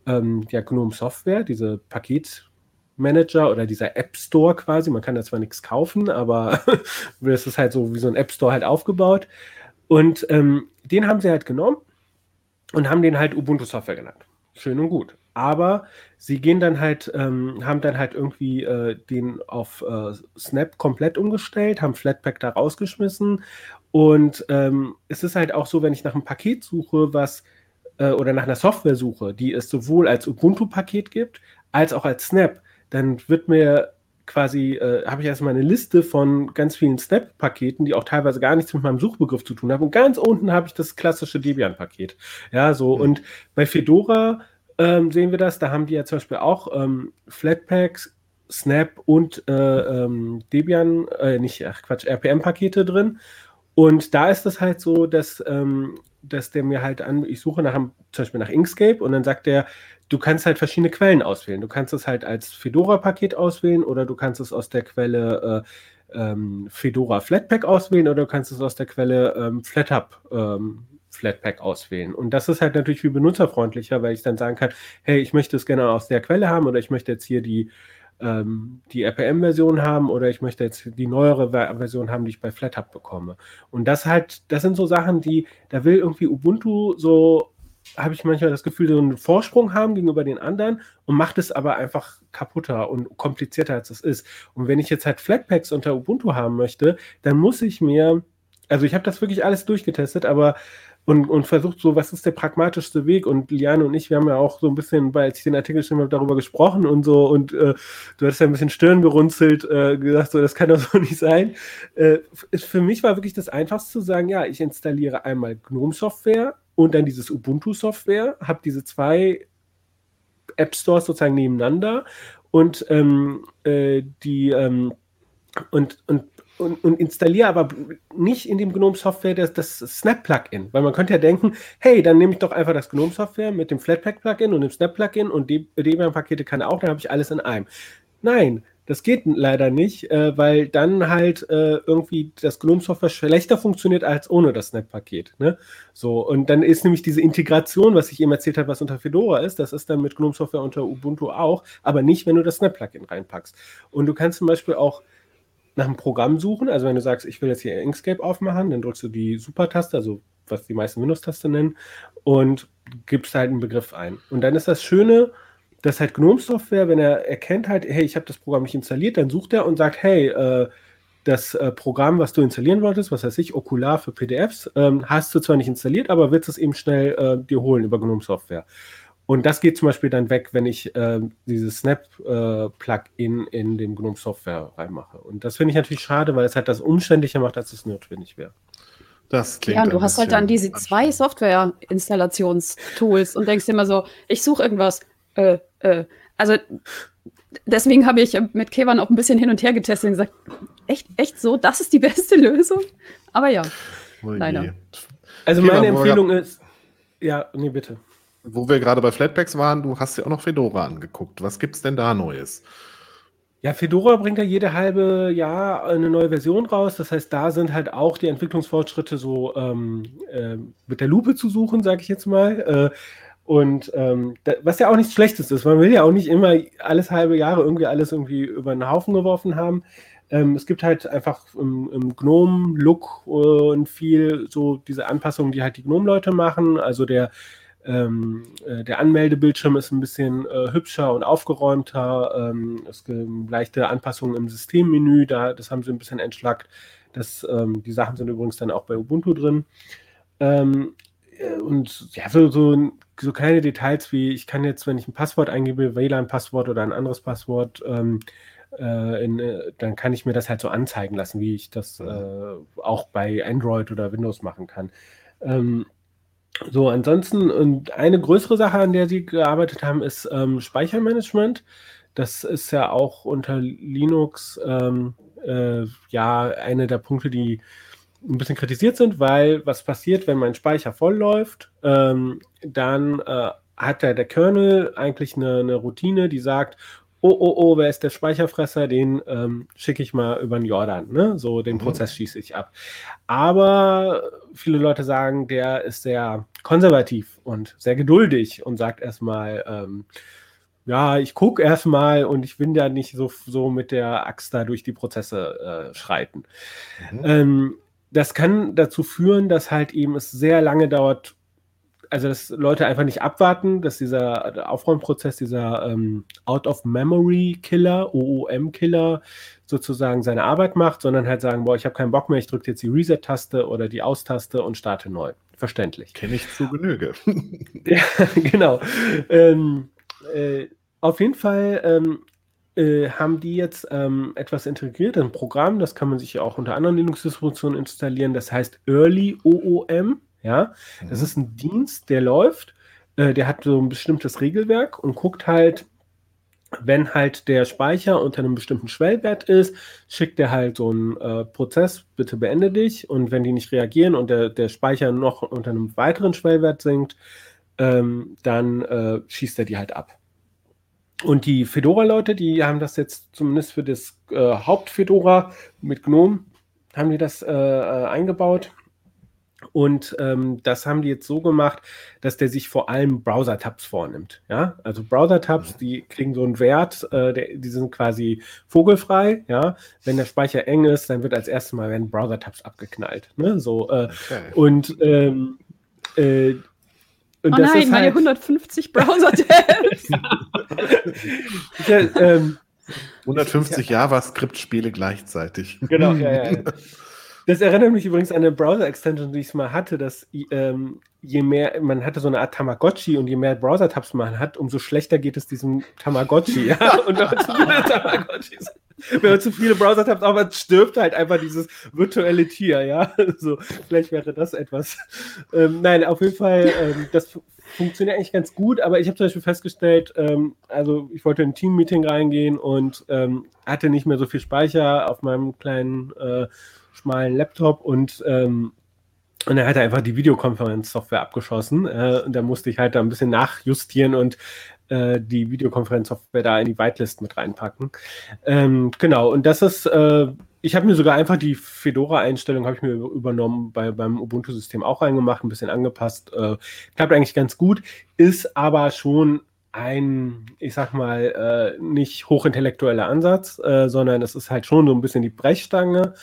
ähm, ja GNOME Software, diese Paketmanager oder dieser App Store quasi. Man kann da zwar nichts kaufen, aber das ist halt so wie so ein App Store halt aufgebaut. Und ähm, den haben sie halt genommen und haben den halt Ubuntu Software genannt. Schön und gut aber sie gehen dann halt, ähm, haben dann halt irgendwie äh, den auf äh, Snap komplett umgestellt, haben Flatpak da rausgeschmissen und ähm, es ist halt auch so, wenn ich nach einem Paket suche, was äh, oder nach einer Software suche, die es sowohl als Ubuntu-Paket gibt, als auch als Snap, dann wird mir quasi, äh, habe ich erstmal eine Liste von ganz vielen Snap-Paketen, die auch teilweise gar nichts mit meinem Suchbegriff zu tun haben. Und ganz unten habe ich das klassische Debian-Paket. Ja, so. Mhm. Und bei Fedora ähm, sehen wir das. Da haben die ja zum Beispiel auch ähm, Flatpaks, Snap und äh, ähm, Debian, äh, nicht, ach Quatsch, RPM-Pakete drin. Und da ist es halt so, dass, ähm, dass der mir halt an, ich suche nach einem, zum Beispiel nach Inkscape und dann sagt der, du kannst halt verschiedene Quellen auswählen. Du kannst es halt als Fedora-Paket auswählen oder du kannst es aus der Quelle äh, ähm, Fedora Flatpak auswählen oder du kannst es aus der Quelle ähm, FlatHub ähm, Flatpak auswählen. Und das ist halt natürlich viel benutzerfreundlicher, weil ich dann sagen kann, hey, ich möchte es gerne aus der Quelle haben oder ich möchte jetzt hier die, ähm, die RPM-Version haben oder ich möchte jetzt die neuere Version haben, die ich bei FlatHub bekomme. Und das halt, das sind so Sachen, die, da will irgendwie Ubuntu so habe ich manchmal das Gefühl, so einen Vorsprung haben gegenüber den anderen und macht es aber einfach kaputter und komplizierter, als es ist. Und wenn ich jetzt halt Flatpaks unter Ubuntu haben möchte, dann muss ich mir, also ich habe das wirklich alles durchgetestet, aber und, und versucht so, was ist der pragmatischste Weg? Und Liane und ich, wir haben ja auch so ein bisschen, weil ich den Artikel geschrieben habe, darüber gesprochen und so. Und äh, du hast ja ein bisschen Stirn gerunzelt, äh, gesagt, so, das kann doch so nicht sein. Äh, für mich war wirklich das Einfachste zu sagen, ja, ich installiere einmal GNOME-Software und dann dieses Ubuntu-Software, habe diese zwei App Stores sozusagen nebeneinander und ähm, äh, die ähm, und, und und, und installiere aber nicht in dem GNOME-Software das, das Snap-Plugin. Weil man könnte ja denken, hey, dann nehme ich doch einfach das GNOME-Software mit dem Flatpak-Plugin und dem Snap-Plugin und die Debian-Pakete kann auch, dann habe ich alles in einem. Nein, das geht leider nicht, äh, weil dann halt äh, irgendwie das GNOME-Software schlechter funktioniert als ohne das Snap-Paket. Ne? So, und dann ist nämlich diese Integration, was ich eben erzählt habe, was unter Fedora ist, das ist dann mit GNOME-Software unter Ubuntu auch, aber nicht, wenn du das Snap-Plugin reinpackst. Und du kannst zum Beispiel auch nach einem Programm suchen. Also wenn du sagst, ich will jetzt hier Inkscape aufmachen, dann drückst du die Super-Taste, also was die meisten Windows-Taste nennen, und gibst halt einen Begriff ein. Und dann ist das Schöne, dass halt GNOME-Software, wenn er erkennt halt, hey, ich habe das Programm nicht installiert, dann sucht er und sagt, hey, äh, das äh, Programm, was du installieren wolltest, was weiß ich, Okular für PDFs, ähm, hast du zwar nicht installiert, aber willst es eben schnell äh, dir holen über GNOME-Software. Und das geht zum Beispiel dann weg, wenn ich äh, dieses Snap-Plugin äh, in den GNOME Software reinmache. Und das finde ich natürlich schade, weil es halt das umständlicher macht, als es notwendig wäre. Das klingt ja, und du hast halt dann diese zwei Software-Installationstools und denkst dir immer so, ich suche irgendwas. Äh, äh. Also deswegen habe ich mit Kevan auch ein bisschen hin und her getestet und gesagt, echt, echt so, das ist die beste Lösung? Aber ja, oh leider. Also meine Empfehlung ist, ja, nee, bitte wo wir gerade bei Flatpaks waren, du hast ja auch noch Fedora angeguckt. Was gibt es denn da Neues? Ja, Fedora bringt ja jede halbe Jahr eine neue Version raus. Das heißt, da sind halt auch die Entwicklungsfortschritte so ähm, äh, mit der Lupe zu suchen, sage ich jetzt mal. Äh, und ähm, da, was ja auch nichts Schlechtes ist. Man will ja auch nicht immer alles halbe Jahre irgendwie alles irgendwie über den Haufen geworfen haben. Ähm, es gibt halt einfach im, im Gnome-Look und viel so diese Anpassungen, die halt die Gnome-Leute machen. Also der ähm, äh, der Anmeldebildschirm ist ein bisschen äh, hübscher und aufgeräumter. Ähm, es gibt leichte Anpassungen im Systemmenü, da, das haben sie ein bisschen entschlackt. Das, ähm, die Sachen sind übrigens dann auch bei Ubuntu drin. Ähm, äh, und ja, so, so, so, kleine Details wie, ich kann jetzt, wenn ich ein Passwort eingebe, WLAN-Passwort oder ein anderes Passwort, ähm, äh, in, äh, dann kann ich mir das halt so anzeigen lassen, wie ich das äh, auch bei Android oder Windows machen kann. Ähm, so, ansonsten, und eine größere Sache, an der sie gearbeitet haben, ist ähm, Speichermanagement. Das ist ja auch unter Linux ähm, äh, ja eine der Punkte, die ein bisschen kritisiert sind, weil was passiert, wenn mein Speicher voll läuft, ähm, dann äh, hat der, der Kernel eigentlich eine, eine Routine, die sagt, oh, oh, oh, wer ist der Speicherfresser? Den ähm, schicke ich mal über den Jordan. Ne? So, den mhm. Prozess schieße ich ab. Aber viele Leute sagen, der ist sehr konservativ und sehr geduldig und sagt erstmal, ähm, ja, ich gucke erstmal und ich will ja nicht so, so mit der Axt da durch die Prozesse äh, schreiten. Mhm. Ähm, das kann dazu führen, dass halt eben es sehr lange dauert, also dass Leute einfach nicht abwarten, dass dieser Aufräumprozess, dieser ähm, Out-of-Memory-Killer, OOM-Killer, sozusagen seine Arbeit macht, sondern halt sagen, boah, ich habe keinen Bock mehr, ich drücke jetzt die Reset-Taste oder die Aus-Taste und starte neu. Verständlich. Kenne ich zu Genüge. ja, genau. Ähm, äh, auf jeden Fall ähm, äh, haben die jetzt ähm, etwas integriert, ein Programm, das kann man sich auch unter anderen Linux-Distributionen installieren, das heißt Early OOM. Ja, mhm. das ist ein Dienst, der läuft, äh, der hat so ein bestimmtes Regelwerk und guckt halt, wenn halt der Speicher unter einem bestimmten Schwellwert ist, schickt er halt so einen äh, Prozess, bitte beende dich. Und wenn die nicht reagieren und der, der Speicher noch unter einem weiteren Schwellwert sinkt, ähm, dann äh, schießt er die halt ab. Und die Fedora-Leute, die haben das jetzt zumindest für das äh, Haupt-Fedora mit GNOME, haben die das äh, äh, eingebaut. Und ähm, das haben die jetzt so gemacht, dass der sich vor allem Browser-Tabs vornimmt. Ja, also Browser-Tabs, die kriegen so einen Wert, äh, der, die sind quasi vogelfrei. Ja, wenn der Speicher eng ist, dann wird als erstes Mal werden Browser-Tabs abgeknallt. Ne? So äh, okay. und ähm, äh, und oh nein, meine halt 150 Browser-Tabs. ja, ähm, 150 JavaScript-Spiele gleichzeitig. Genau, ja, ja. Das erinnert mich übrigens an eine Browser-Extension, die ich mal hatte, dass ähm, je mehr, man hatte so eine Art Tamagotchi und je mehr Browser-Tabs man hat, umso schlechter geht es diesem Tamagotchi. Ja? Und wenn man zu viele Tamagotchis, wenn man zu viele Browser-Tabs auch stirbt halt einfach dieses virtuelle Tier, ja. So, vielleicht wäre das etwas. Ähm, nein, auf jeden Fall, ähm, das funktioniert eigentlich ganz gut, aber ich habe zum Beispiel festgestellt, ähm, also ich wollte in ein Team-Meeting reingehen und ähm, hatte nicht mehr so viel Speicher auf meinem kleinen äh, schmalen Laptop und ähm, und er hat einfach die Videokonferenzsoftware abgeschossen. Äh, und da musste ich halt da ein bisschen nachjustieren und äh, die Videokonferenzsoftware da in die Whitelist mit reinpacken. Ähm, genau, und das ist, äh, ich habe mir sogar einfach die Fedora-Einstellung habe ich mir übernommen, bei, beim Ubuntu-System auch reingemacht, ein bisschen angepasst. Äh, klappt eigentlich ganz gut, ist aber schon ein, ich sag mal, äh, nicht hochintellektueller Ansatz, sondern es ist halt schon so ein bisschen die Brechstange.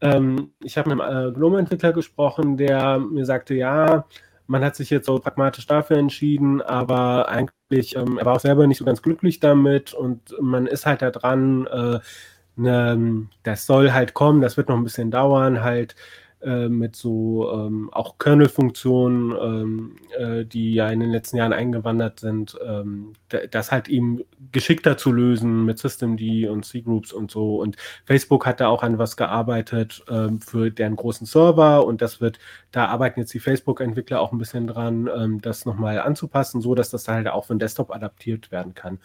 Ähm, ich habe mit einem äh, GNOME-Entwickler gesprochen, der mir sagte, ja, man hat sich jetzt so pragmatisch dafür entschieden, aber eigentlich, ähm, er war auch selber nicht so ganz glücklich damit und man ist halt da dran, äh, ne, das soll halt kommen, das wird noch ein bisschen dauern, halt äh, mit so ähm, auch Kernel-Funktionen, ähm, äh, die ja in den letzten Jahren eingewandert sind, ähm, das halt eben geschickter zu lösen mit Systemd und C-Groups und so. Und Facebook hat da auch an was gearbeitet ähm, für deren großen Server und das wird, da arbeiten jetzt die Facebook-Entwickler auch ein bisschen dran, ähm, das nochmal anzupassen, so dass das halt auch für den Desktop adaptiert werden kann.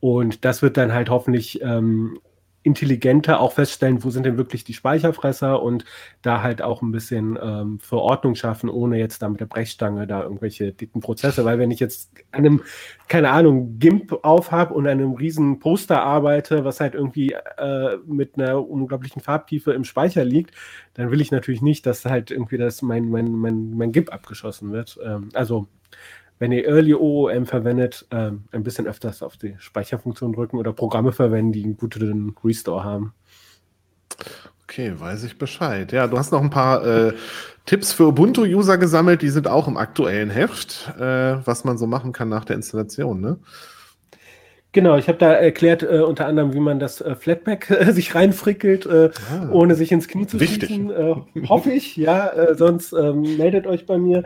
Und das wird dann halt hoffentlich ähm, intelligenter auch feststellen, wo sind denn wirklich die Speicherfresser und da halt auch ein bisschen ähm, Verordnung schaffen, ohne jetzt da mit der Brechstange da irgendwelche dicken Prozesse, weil wenn ich jetzt an einem, keine Ahnung, GIMP aufhab und an einem riesen Poster arbeite, was halt irgendwie äh, mit einer unglaublichen Farbtiefe im Speicher liegt, dann will ich natürlich nicht, dass halt irgendwie das mein, mein, mein, mein GIMP abgeschossen wird. Ähm, also wenn ihr Early OOM verwendet, ähm, ein bisschen öfters auf die Speicherfunktion drücken oder Programme verwenden, die einen guten Restore haben. Okay, weiß ich Bescheid. Ja, du hast noch ein paar äh, Tipps für Ubuntu-User gesammelt, die sind auch im aktuellen Heft, äh, was man so machen kann nach der Installation, ne? Genau, ich habe da erklärt äh, unter anderem, wie man das äh, Flatpak äh, sich reinfrickelt, äh, ah, ohne sich ins Knie zu wichtig. schießen. Äh, hoffe ich, ja, äh, sonst ähm, meldet euch bei mir.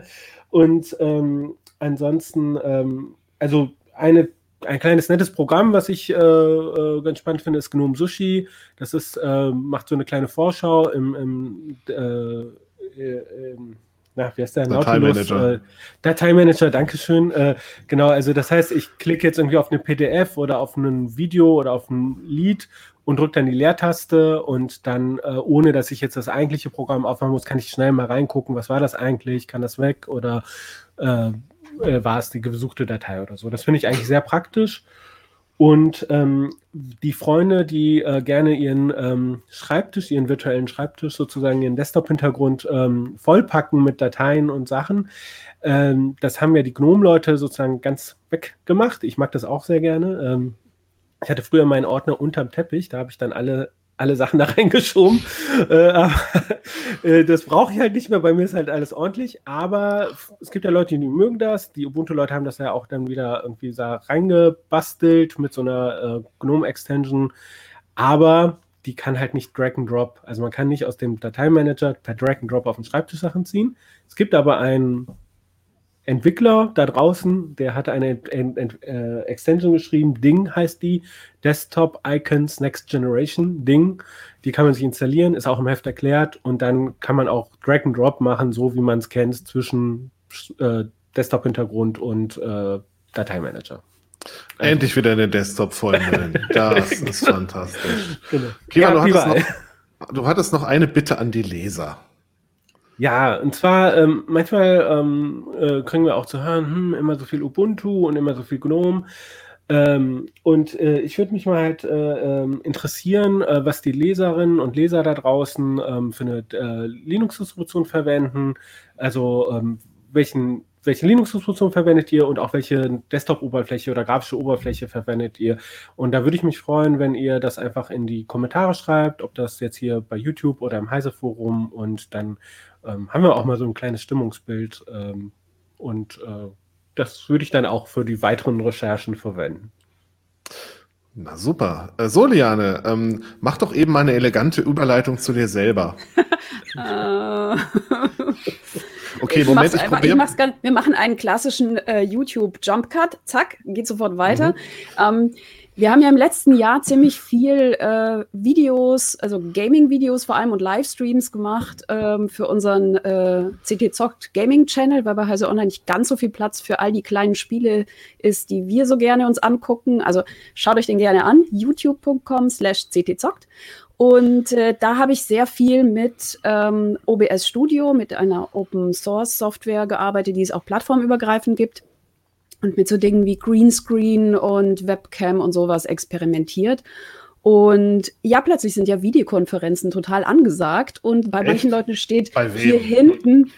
Und ähm, ansonsten, ähm, also eine, ein kleines nettes Programm, was ich äh, äh, ganz spannend finde, ist Gnome Sushi. Das ist, äh, macht so eine kleine Vorschau im, im äh, äh, na, wie heißt der? Dateimanager. Äh, Dateimanager, Dankeschön. Äh, genau, also das heißt, ich klicke jetzt irgendwie auf eine PDF oder auf ein Video oder auf ein Lied und drücke dann die Leertaste und dann, äh, ohne dass ich jetzt das eigentliche Programm aufmachen muss, kann ich schnell mal reingucken, was war das eigentlich, kann das weg oder äh, war es die gesuchte Datei oder so. Das finde ich eigentlich sehr praktisch. Und ähm, die Freunde, die äh, gerne ihren ähm, Schreibtisch, ihren virtuellen Schreibtisch, sozusagen ihren Desktop-Hintergrund ähm, vollpacken mit Dateien und Sachen, ähm, das haben ja die Gnome-Leute sozusagen ganz weggemacht. Ich mag das auch sehr gerne. Ähm, ich hatte früher meinen Ordner unterm Teppich, da habe ich dann alle alle Sachen da reingeschoben. Äh, aber, äh, das brauche ich halt nicht mehr. Bei mir ist halt alles ordentlich. Aber es gibt ja Leute, die mögen das. Die Ubuntu-Leute haben das ja auch dann wieder irgendwie da reingebastelt mit so einer äh, GNOME-Extension. Aber die kann halt nicht Drag and Drop. Also man kann nicht aus dem Dateimanager per Drag and Drop auf den Schreibtisch Sachen ziehen. Es gibt aber ein Entwickler da draußen, der hatte eine äh, Extension geschrieben, Ding heißt die, Desktop Icons Next Generation, Ding. Die kann man sich installieren, ist auch im Heft erklärt und dann kann man auch Drag and Drop machen, so wie man es kennt, zwischen äh, Desktop-Hintergrund und äh, Dateimanager. Endlich wieder eine Desktop-Freundin. das ist fantastisch. Genau. Kima, ja, du, hattest noch, du hattest noch eine Bitte an die Leser. Ja, und zwar ähm, manchmal ähm, äh, kriegen wir auch zu hören, hm, immer so viel Ubuntu und immer so viel GNOME. Ähm, und äh, ich würde mich mal halt äh, ähm, interessieren, äh, was die Leserinnen und Leser da draußen ähm, für eine äh, Linux-Distribution verwenden. Also ähm, welchen, welche Linux-Distribution verwendet ihr und auch welche Desktop-Oberfläche oder grafische Oberfläche verwendet ihr. Und da würde ich mich freuen, wenn ihr das einfach in die Kommentare schreibt, ob das jetzt hier bei YouTube oder im Heise-Forum und dann ähm, haben wir auch mal so ein kleines Stimmungsbild ähm, und äh, das würde ich dann auch für die weiteren Recherchen verwenden. Na super. Äh, so, Liane, ähm, mach doch eben mal eine elegante Überleitung zu dir selber. Okay, ich Moment, ich probiere. Wir machen einen klassischen äh, YouTube-Jump-Cut. Zack, geht sofort weiter. Mhm. Ähm, wir haben ja im letzten Jahr ziemlich viel äh, Videos, also Gaming-Videos vor allem und Livestreams gemacht ähm, für unseren äh, CT Zockt Gaming-Channel, weil bei Heise Online nicht ganz so viel Platz für all die kleinen Spiele ist, die wir so gerne uns angucken. Also schaut euch den gerne an, youtube.com slash ctzockt. Und äh, da habe ich sehr viel mit ähm, OBS Studio, mit einer Open-Source-Software gearbeitet, die es auch plattformübergreifend gibt und mit so Dingen wie Greenscreen und Webcam und sowas experimentiert. Und ja, plötzlich sind ja Videokonferenzen total angesagt und bei Echt? manchen Leuten steht hier hinten,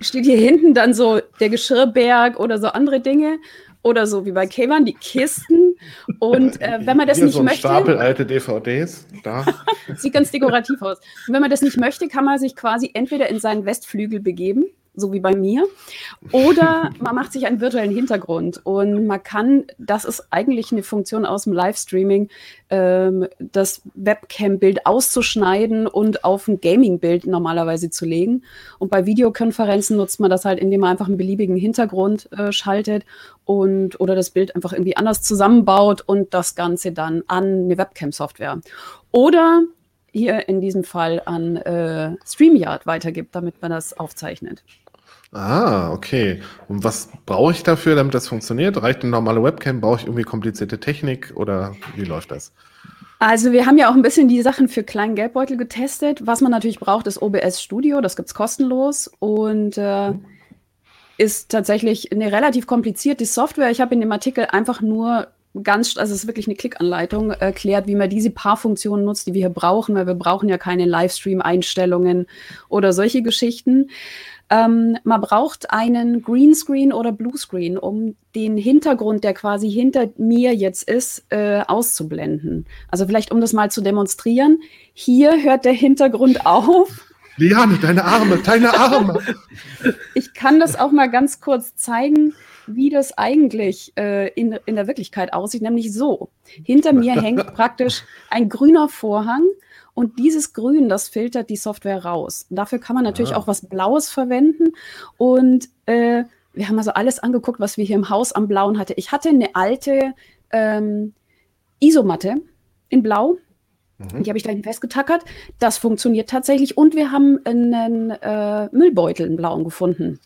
steht hier hinten dann so der Geschirrberg oder so andere Dinge oder so wie bei Kevan die Kisten. Und äh, wenn man das Hier nicht so ein möchte. Stapel alte DVDs. Da. sieht ganz dekorativ aus. Und wenn man das nicht möchte, kann man sich quasi entweder in seinen Westflügel begeben so wie bei mir. Oder man macht sich einen virtuellen Hintergrund und man kann, das ist eigentlich eine Funktion aus dem Livestreaming, ähm, das Webcam-Bild auszuschneiden und auf ein Gaming-Bild normalerweise zu legen. Und bei Videokonferenzen nutzt man das halt, indem man einfach einen beliebigen Hintergrund äh, schaltet und oder das Bild einfach irgendwie anders zusammenbaut und das Ganze dann an eine Webcam-Software. Oder hier in diesem Fall an äh, StreamYard weitergibt, damit man das aufzeichnet. Ah, okay. Und was brauche ich dafür, damit das funktioniert? Reicht eine normale Webcam? Brauche ich irgendwie komplizierte Technik oder wie läuft das? Also wir haben ja auch ein bisschen die Sachen für kleinen Geldbeutel getestet. Was man natürlich braucht, ist OBS Studio. Das gibt es kostenlos und äh, ist tatsächlich eine relativ komplizierte Software. Ich habe in dem Artikel einfach nur ganz, also es ist wirklich eine Klickanleitung, erklärt, wie man diese paar Funktionen nutzt, die wir hier brauchen, weil wir brauchen ja keine Livestream-Einstellungen oder solche Geschichten. Ähm, man braucht einen Greenscreen oder Bluescreen, um den Hintergrund, der quasi hinter mir jetzt ist, äh, auszublenden. Also vielleicht, um das mal zu demonstrieren. Hier hört der Hintergrund auf. Liane, deine Arme, deine Arme. ich kann das auch mal ganz kurz zeigen, wie das eigentlich äh, in, in der Wirklichkeit aussieht, nämlich so. Hinter mir hängt praktisch ein grüner Vorhang und dieses Grün, das filtert die Software raus. dafür kann man natürlich ah. auch was Blaues verwenden. Und äh, wir haben also alles angeguckt, was wir hier im Haus am Blauen hatten. Ich hatte eine alte ähm, Isomatte in Blau. Mhm. Die habe ich da festgetackert. Das funktioniert tatsächlich. Und wir haben einen äh, Müllbeutel, einen blauen, gefunden.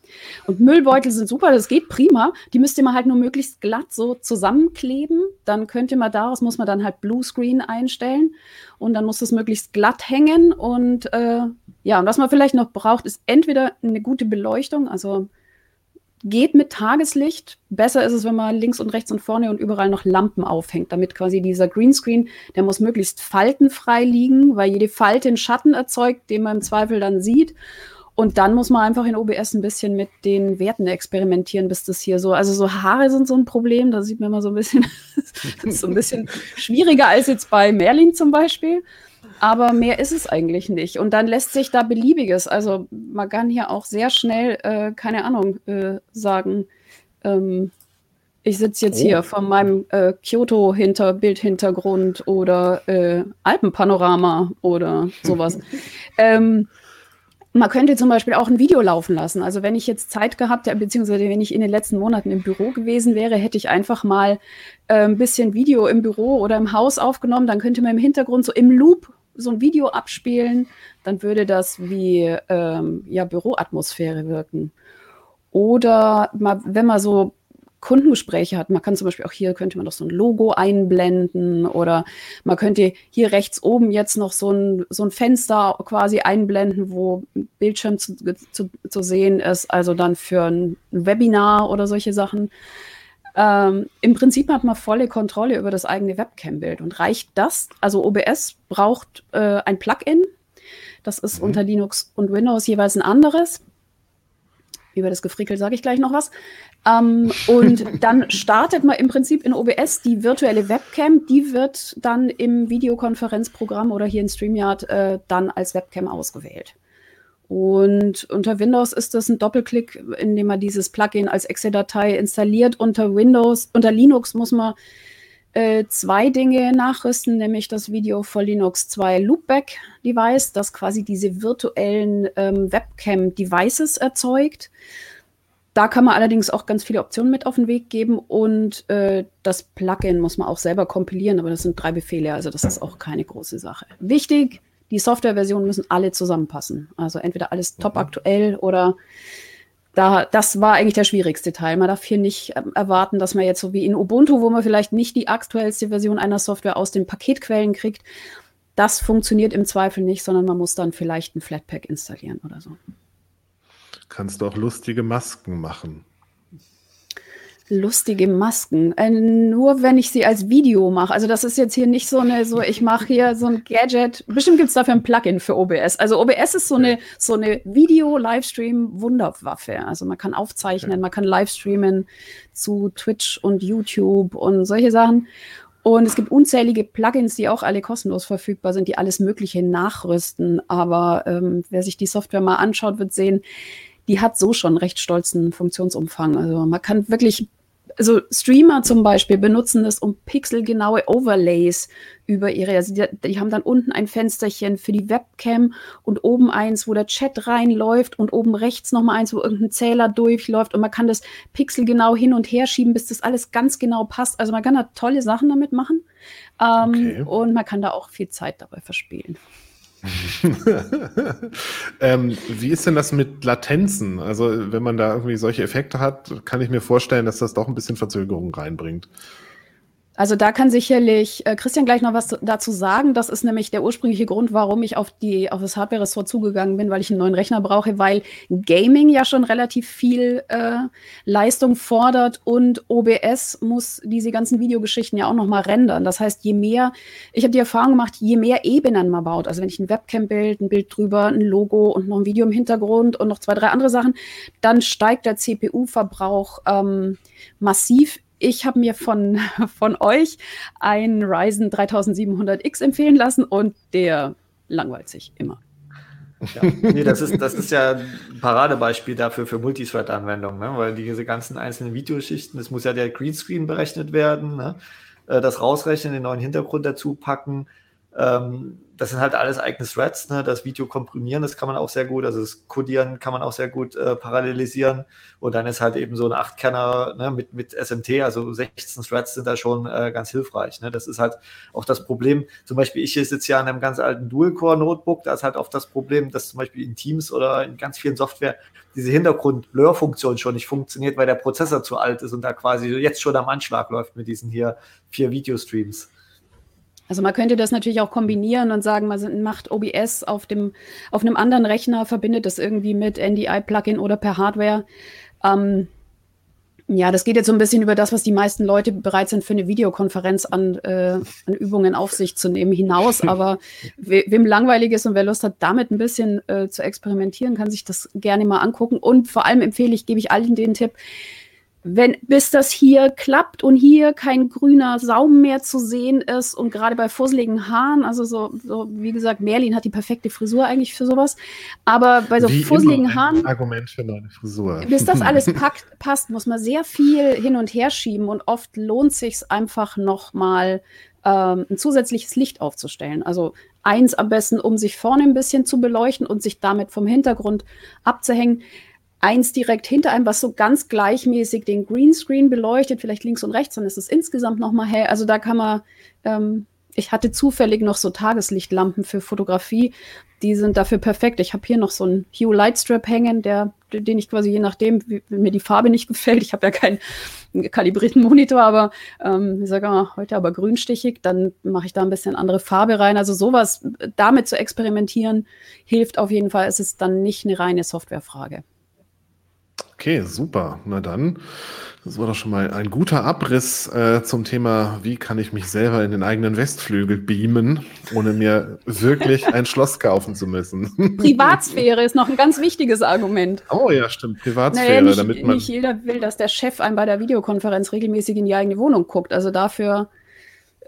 Und Müllbeutel sind super, das geht prima. Die müsst ihr mal halt nur möglichst glatt so zusammenkleben. Dann könnt ihr mal daraus, muss man dann halt Bluescreen einstellen. Und dann muss das möglichst glatt hängen. Und äh, ja, und was man vielleicht noch braucht, ist entweder eine gute Beleuchtung, also geht mit Tageslicht. Besser ist es, wenn man links und rechts und vorne und überall noch Lampen aufhängt, damit quasi dieser Greenscreen, der muss möglichst faltenfrei liegen, weil jede Falte einen Schatten erzeugt, den man im Zweifel dann sieht. Und dann muss man einfach in OBS ein bisschen mit den Werten experimentieren, bis das hier so, also so Haare sind so ein Problem, da sieht man immer so ein bisschen, das ist so ein bisschen schwieriger als jetzt bei Merlin zum Beispiel. Aber mehr ist es eigentlich nicht. Und dann lässt sich da beliebiges, also man kann hier auch sehr schnell, äh, keine Ahnung, äh, sagen, ähm, ich sitze jetzt oh. hier vor meinem äh, Kyoto-Bildhintergrund oder äh, Alpenpanorama oder sowas. ähm, man könnte zum Beispiel auch ein Video laufen lassen. Also wenn ich jetzt Zeit gehabt hätte, beziehungsweise wenn ich in den letzten Monaten im Büro gewesen wäre, hätte ich einfach mal äh, ein bisschen Video im Büro oder im Haus aufgenommen. Dann könnte man im Hintergrund so im Loop so ein Video abspielen, dann würde das wie ähm, ja, Büroatmosphäre wirken. Oder mal, wenn man so Kundengespräche hat, man kann zum Beispiel auch hier, könnte man doch so ein Logo einblenden oder man könnte hier rechts oben jetzt noch so ein, so ein Fenster quasi einblenden, wo Bildschirm zu, zu, zu sehen ist, also dann für ein Webinar oder solche Sachen. Ähm, Im Prinzip hat man volle Kontrolle über das eigene Webcam-Bild. Und reicht das? Also OBS braucht äh, ein Plugin. Das ist mhm. unter Linux und Windows jeweils ein anderes. Über das Gefrickel sage ich gleich noch was. Ähm, und dann startet man im Prinzip in OBS die virtuelle Webcam. Die wird dann im Videokonferenzprogramm oder hier in StreamYard äh, dann als Webcam ausgewählt. Und unter Windows ist das ein Doppelklick, indem man dieses Plugin als Exe-Datei installiert. Unter Windows, unter Linux muss man äh, zwei Dinge nachrüsten, nämlich das Video for Linux 2 Loopback Device, das quasi diese virtuellen ähm, Webcam-Devices erzeugt. Da kann man allerdings auch ganz viele Optionen mit auf den Weg geben und äh, das Plugin muss man auch selber kompilieren, aber das sind drei Befehle, also das ist auch keine große Sache. Wichtig, die Softwareversionen müssen alle zusammenpassen. Also entweder alles top mhm. aktuell oder da, das war eigentlich der schwierigste Teil. Man darf hier nicht ähm, erwarten, dass man jetzt so wie in Ubuntu, wo man vielleicht nicht die aktuellste Version einer Software aus den Paketquellen kriegt, das funktioniert im Zweifel nicht, sondern man muss dann vielleicht ein Flatpak installieren oder so. Kannst du auch lustige Masken machen lustige Masken. Äh, nur wenn ich sie als Video mache. Also das ist jetzt hier nicht so eine, so ich mache hier so ein Gadget. Bestimmt gibt es dafür ein Plugin für OBS. Also OBS ist so eine, so eine Video-Livestream-Wunderwaffe. Also man kann aufzeichnen, okay. man kann livestreamen zu Twitch und YouTube und solche Sachen. Und es gibt unzählige Plugins, die auch alle kostenlos verfügbar sind, die alles Mögliche nachrüsten. Aber ähm, wer sich die Software mal anschaut, wird sehen, die hat so schon recht stolzen Funktionsumfang. Also man kann wirklich also Streamer zum Beispiel benutzen das, um pixelgenaue Overlays über ihre, also die, die, haben dann unten ein Fensterchen für die Webcam und oben eins, wo der Chat reinläuft und oben rechts nochmal eins, wo irgendein Zähler durchläuft und man kann das pixelgenau hin und her schieben, bis das alles ganz genau passt. Also man kann da tolle Sachen damit machen ähm, okay. und man kann da auch viel Zeit dabei verspielen. ähm, wie ist denn das mit Latenzen? Also, wenn man da irgendwie solche Effekte hat, kann ich mir vorstellen, dass das doch ein bisschen Verzögerung reinbringt. Also da kann sicherlich äh, Christian gleich noch was dazu sagen. Das ist nämlich der ursprüngliche Grund, warum ich auf, die, auf das Hardware-Ressort zugegangen bin, weil ich einen neuen Rechner brauche, weil Gaming ja schon relativ viel äh, Leistung fordert und OBS muss diese ganzen Videogeschichten ja auch noch mal rendern. Das heißt, je mehr, ich habe die Erfahrung gemacht, je mehr Ebenen man baut, also wenn ich ein Webcam-Bild, ein Bild drüber, ein Logo und noch ein Video im Hintergrund und noch zwei, drei andere Sachen, dann steigt der CPU-Verbrauch ähm, massiv ich habe mir von, von euch einen Ryzen 3700X empfehlen lassen und der langweilt sich immer. Ja, nee, das ist, das ist ja ein Paradebeispiel dafür für Multithread-Anwendungen, ne? weil diese ganzen einzelnen Videoschichten, es muss ja der Greenscreen berechnet werden, ne? Äh, das rausrechnen, den neuen Hintergrund dazu packen. Ähm, das sind halt alles eigene Threads, ne? Das Video komprimieren, das kann man auch sehr gut, also das Codieren kann man auch sehr gut äh, parallelisieren. Und dann ist halt eben so ein Achtkerner ne, mit, mit SMT, also 16 Threads sind da schon äh, ganz hilfreich. Ne? Das ist halt auch das Problem. Zum Beispiel, ich sitze ja an einem ganz alten Dual-Core-Notebook, da ist halt oft das Problem, dass zum Beispiel in Teams oder in ganz vielen Software diese Hintergrund-Blur-Funktion schon nicht funktioniert, weil der Prozessor zu alt ist und da quasi jetzt schon am Anschlag läuft mit diesen hier vier Videostreams. Also man könnte das natürlich auch kombinieren und sagen, man macht OBS auf dem auf einem anderen Rechner, verbindet das irgendwie mit NDI-Plugin oder per Hardware. Ähm, ja, das geht jetzt so ein bisschen über das, was die meisten Leute bereit sind, für eine Videokonferenz an, äh, an Übungen auf sich zu nehmen, hinaus. Aber we wem langweilig ist und wer Lust hat, damit ein bisschen äh, zu experimentieren, kann sich das gerne mal angucken. Und vor allem empfehle ich, gebe ich allen den Tipp, wenn bis das hier klappt und hier kein grüner Saum mehr zu sehen ist und gerade bei fusseligen Haaren, also so, so wie gesagt, Merlin hat die perfekte Frisur eigentlich für sowas, aber bei so Wie fusseligen Haaren, Argument für neue Frisur. bis das alles packt, passt, muss man sehr viel hin und her schieben und oft lohnt sich einfach noch mal ähm, ein zusätzliches Licht aufzustellen. Also eins am besten, um sich vorne ein bisschen zu beleuchten und sich damit vom Hintergrund abzuhängen eins direkt hinter einem, was so ganz gleichmäßig den Greenscreen beleuchtet, vielleicht links und rechts, dann ist es insgesamt nochmal hell. Also da kann man, ähm, ich hatte zufällig noch so Tageslichtlampen für Fotografie, die sind dafür perfekt. Ich habe hier noch so einen Hue Lightstrap hängen, der, den ich quasi je nachdem, wie, wenn mir die Farbe nicht gefällt, ich habe ja keinen kalibrierten Monitor, aber ähm, ich sage mal, heute aber grünstichig, dann mache ich da ein bisschen andere Farbe rein. Also sowas damit zu experimentieren, hilft auf jeden Fall. Es ist dann nicht eine reine Softwarefrage. Okay, super. Na dann, das war doch schon mal ein guter Abriss äh, zum Thema, wie kann ich mich selber in den eigenen Westflügel beamen, ohne mir wirklich ein Schloss kaufen zu müssen. Privatsphäre ist noch ein ganz wichtiges Argument. Oh ja, stimmt, Privatsphäre, Naja, nicht, damit man. nicht jeder will, dass der Chef einem bei der Videokonferenz regelmäßig in die eigene Wohnung guckt. Also dafür,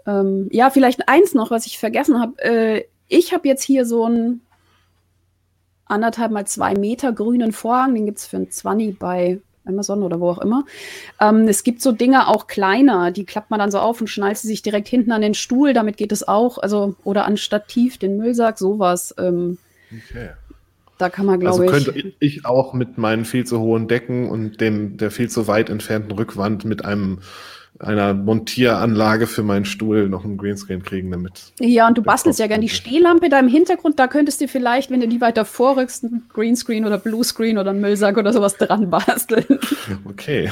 ähm, ja, vielleicht eins noch, was ich vergessen habe. Äh, ich habe jetzt hier so einen anderthalb mal zwei Meter grünen Vorhang, den gibt es für ein 20 bei Amazon oder wo auch immer. Ähm, es gibt so Dinge auch kleiner, die klappt man dann so auf und schnallt sie sich direkt hinten an den Stuhl, damit geht es auch. Also, oder an Stativ, den Müllsack, sowas. Ähm, Okay. da kann man, Also glaube könnte ich. ich auch mit meinen viel zu hohen Decken und dem der viel zu weit entfernten Rückwand mit einem einer Montieranlage für meinen Stuhl noch einen Greenscreen kriegen, damit. Ja, und du bastelst ja gern die Stehlampe da im Hintergrund, da könntest du vielleicht, wenn du die weiter vorrückst, einen Greenscreen oder Bluescreen oder einen Müllsack oder sowas dran basteln. Okay.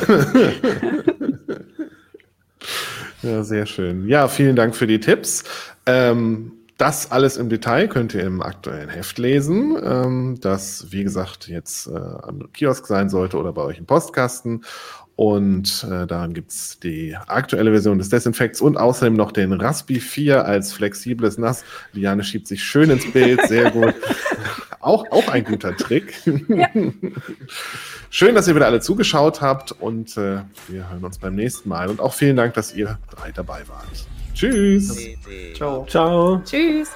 ja, sehr schön. Ja, vielen Dank für die Tipps. Ähm, das alles im Detail könnt ihr im aktuellen Heft lesen, ähm, das, wie gesagt, jetzt äh, am Kiosk sein sollte oder bei euch im Postkasten. Und äh, daran gibt's die aktuelle Version des Desinfekts und außerdem noch den Raspi 4 als flexibles Nass. Liane schiebt sich schön ins Bild, sehr gut. auch, auch ein guter Trick. Schön, dass ihr wieder alle zugeschaut habt und äh, wir hören uns beim nächsten Mal. Und auch vielen Dank, dass ihr drei dabei wart. Tschüss. Ciao. Ciao. Tschüss.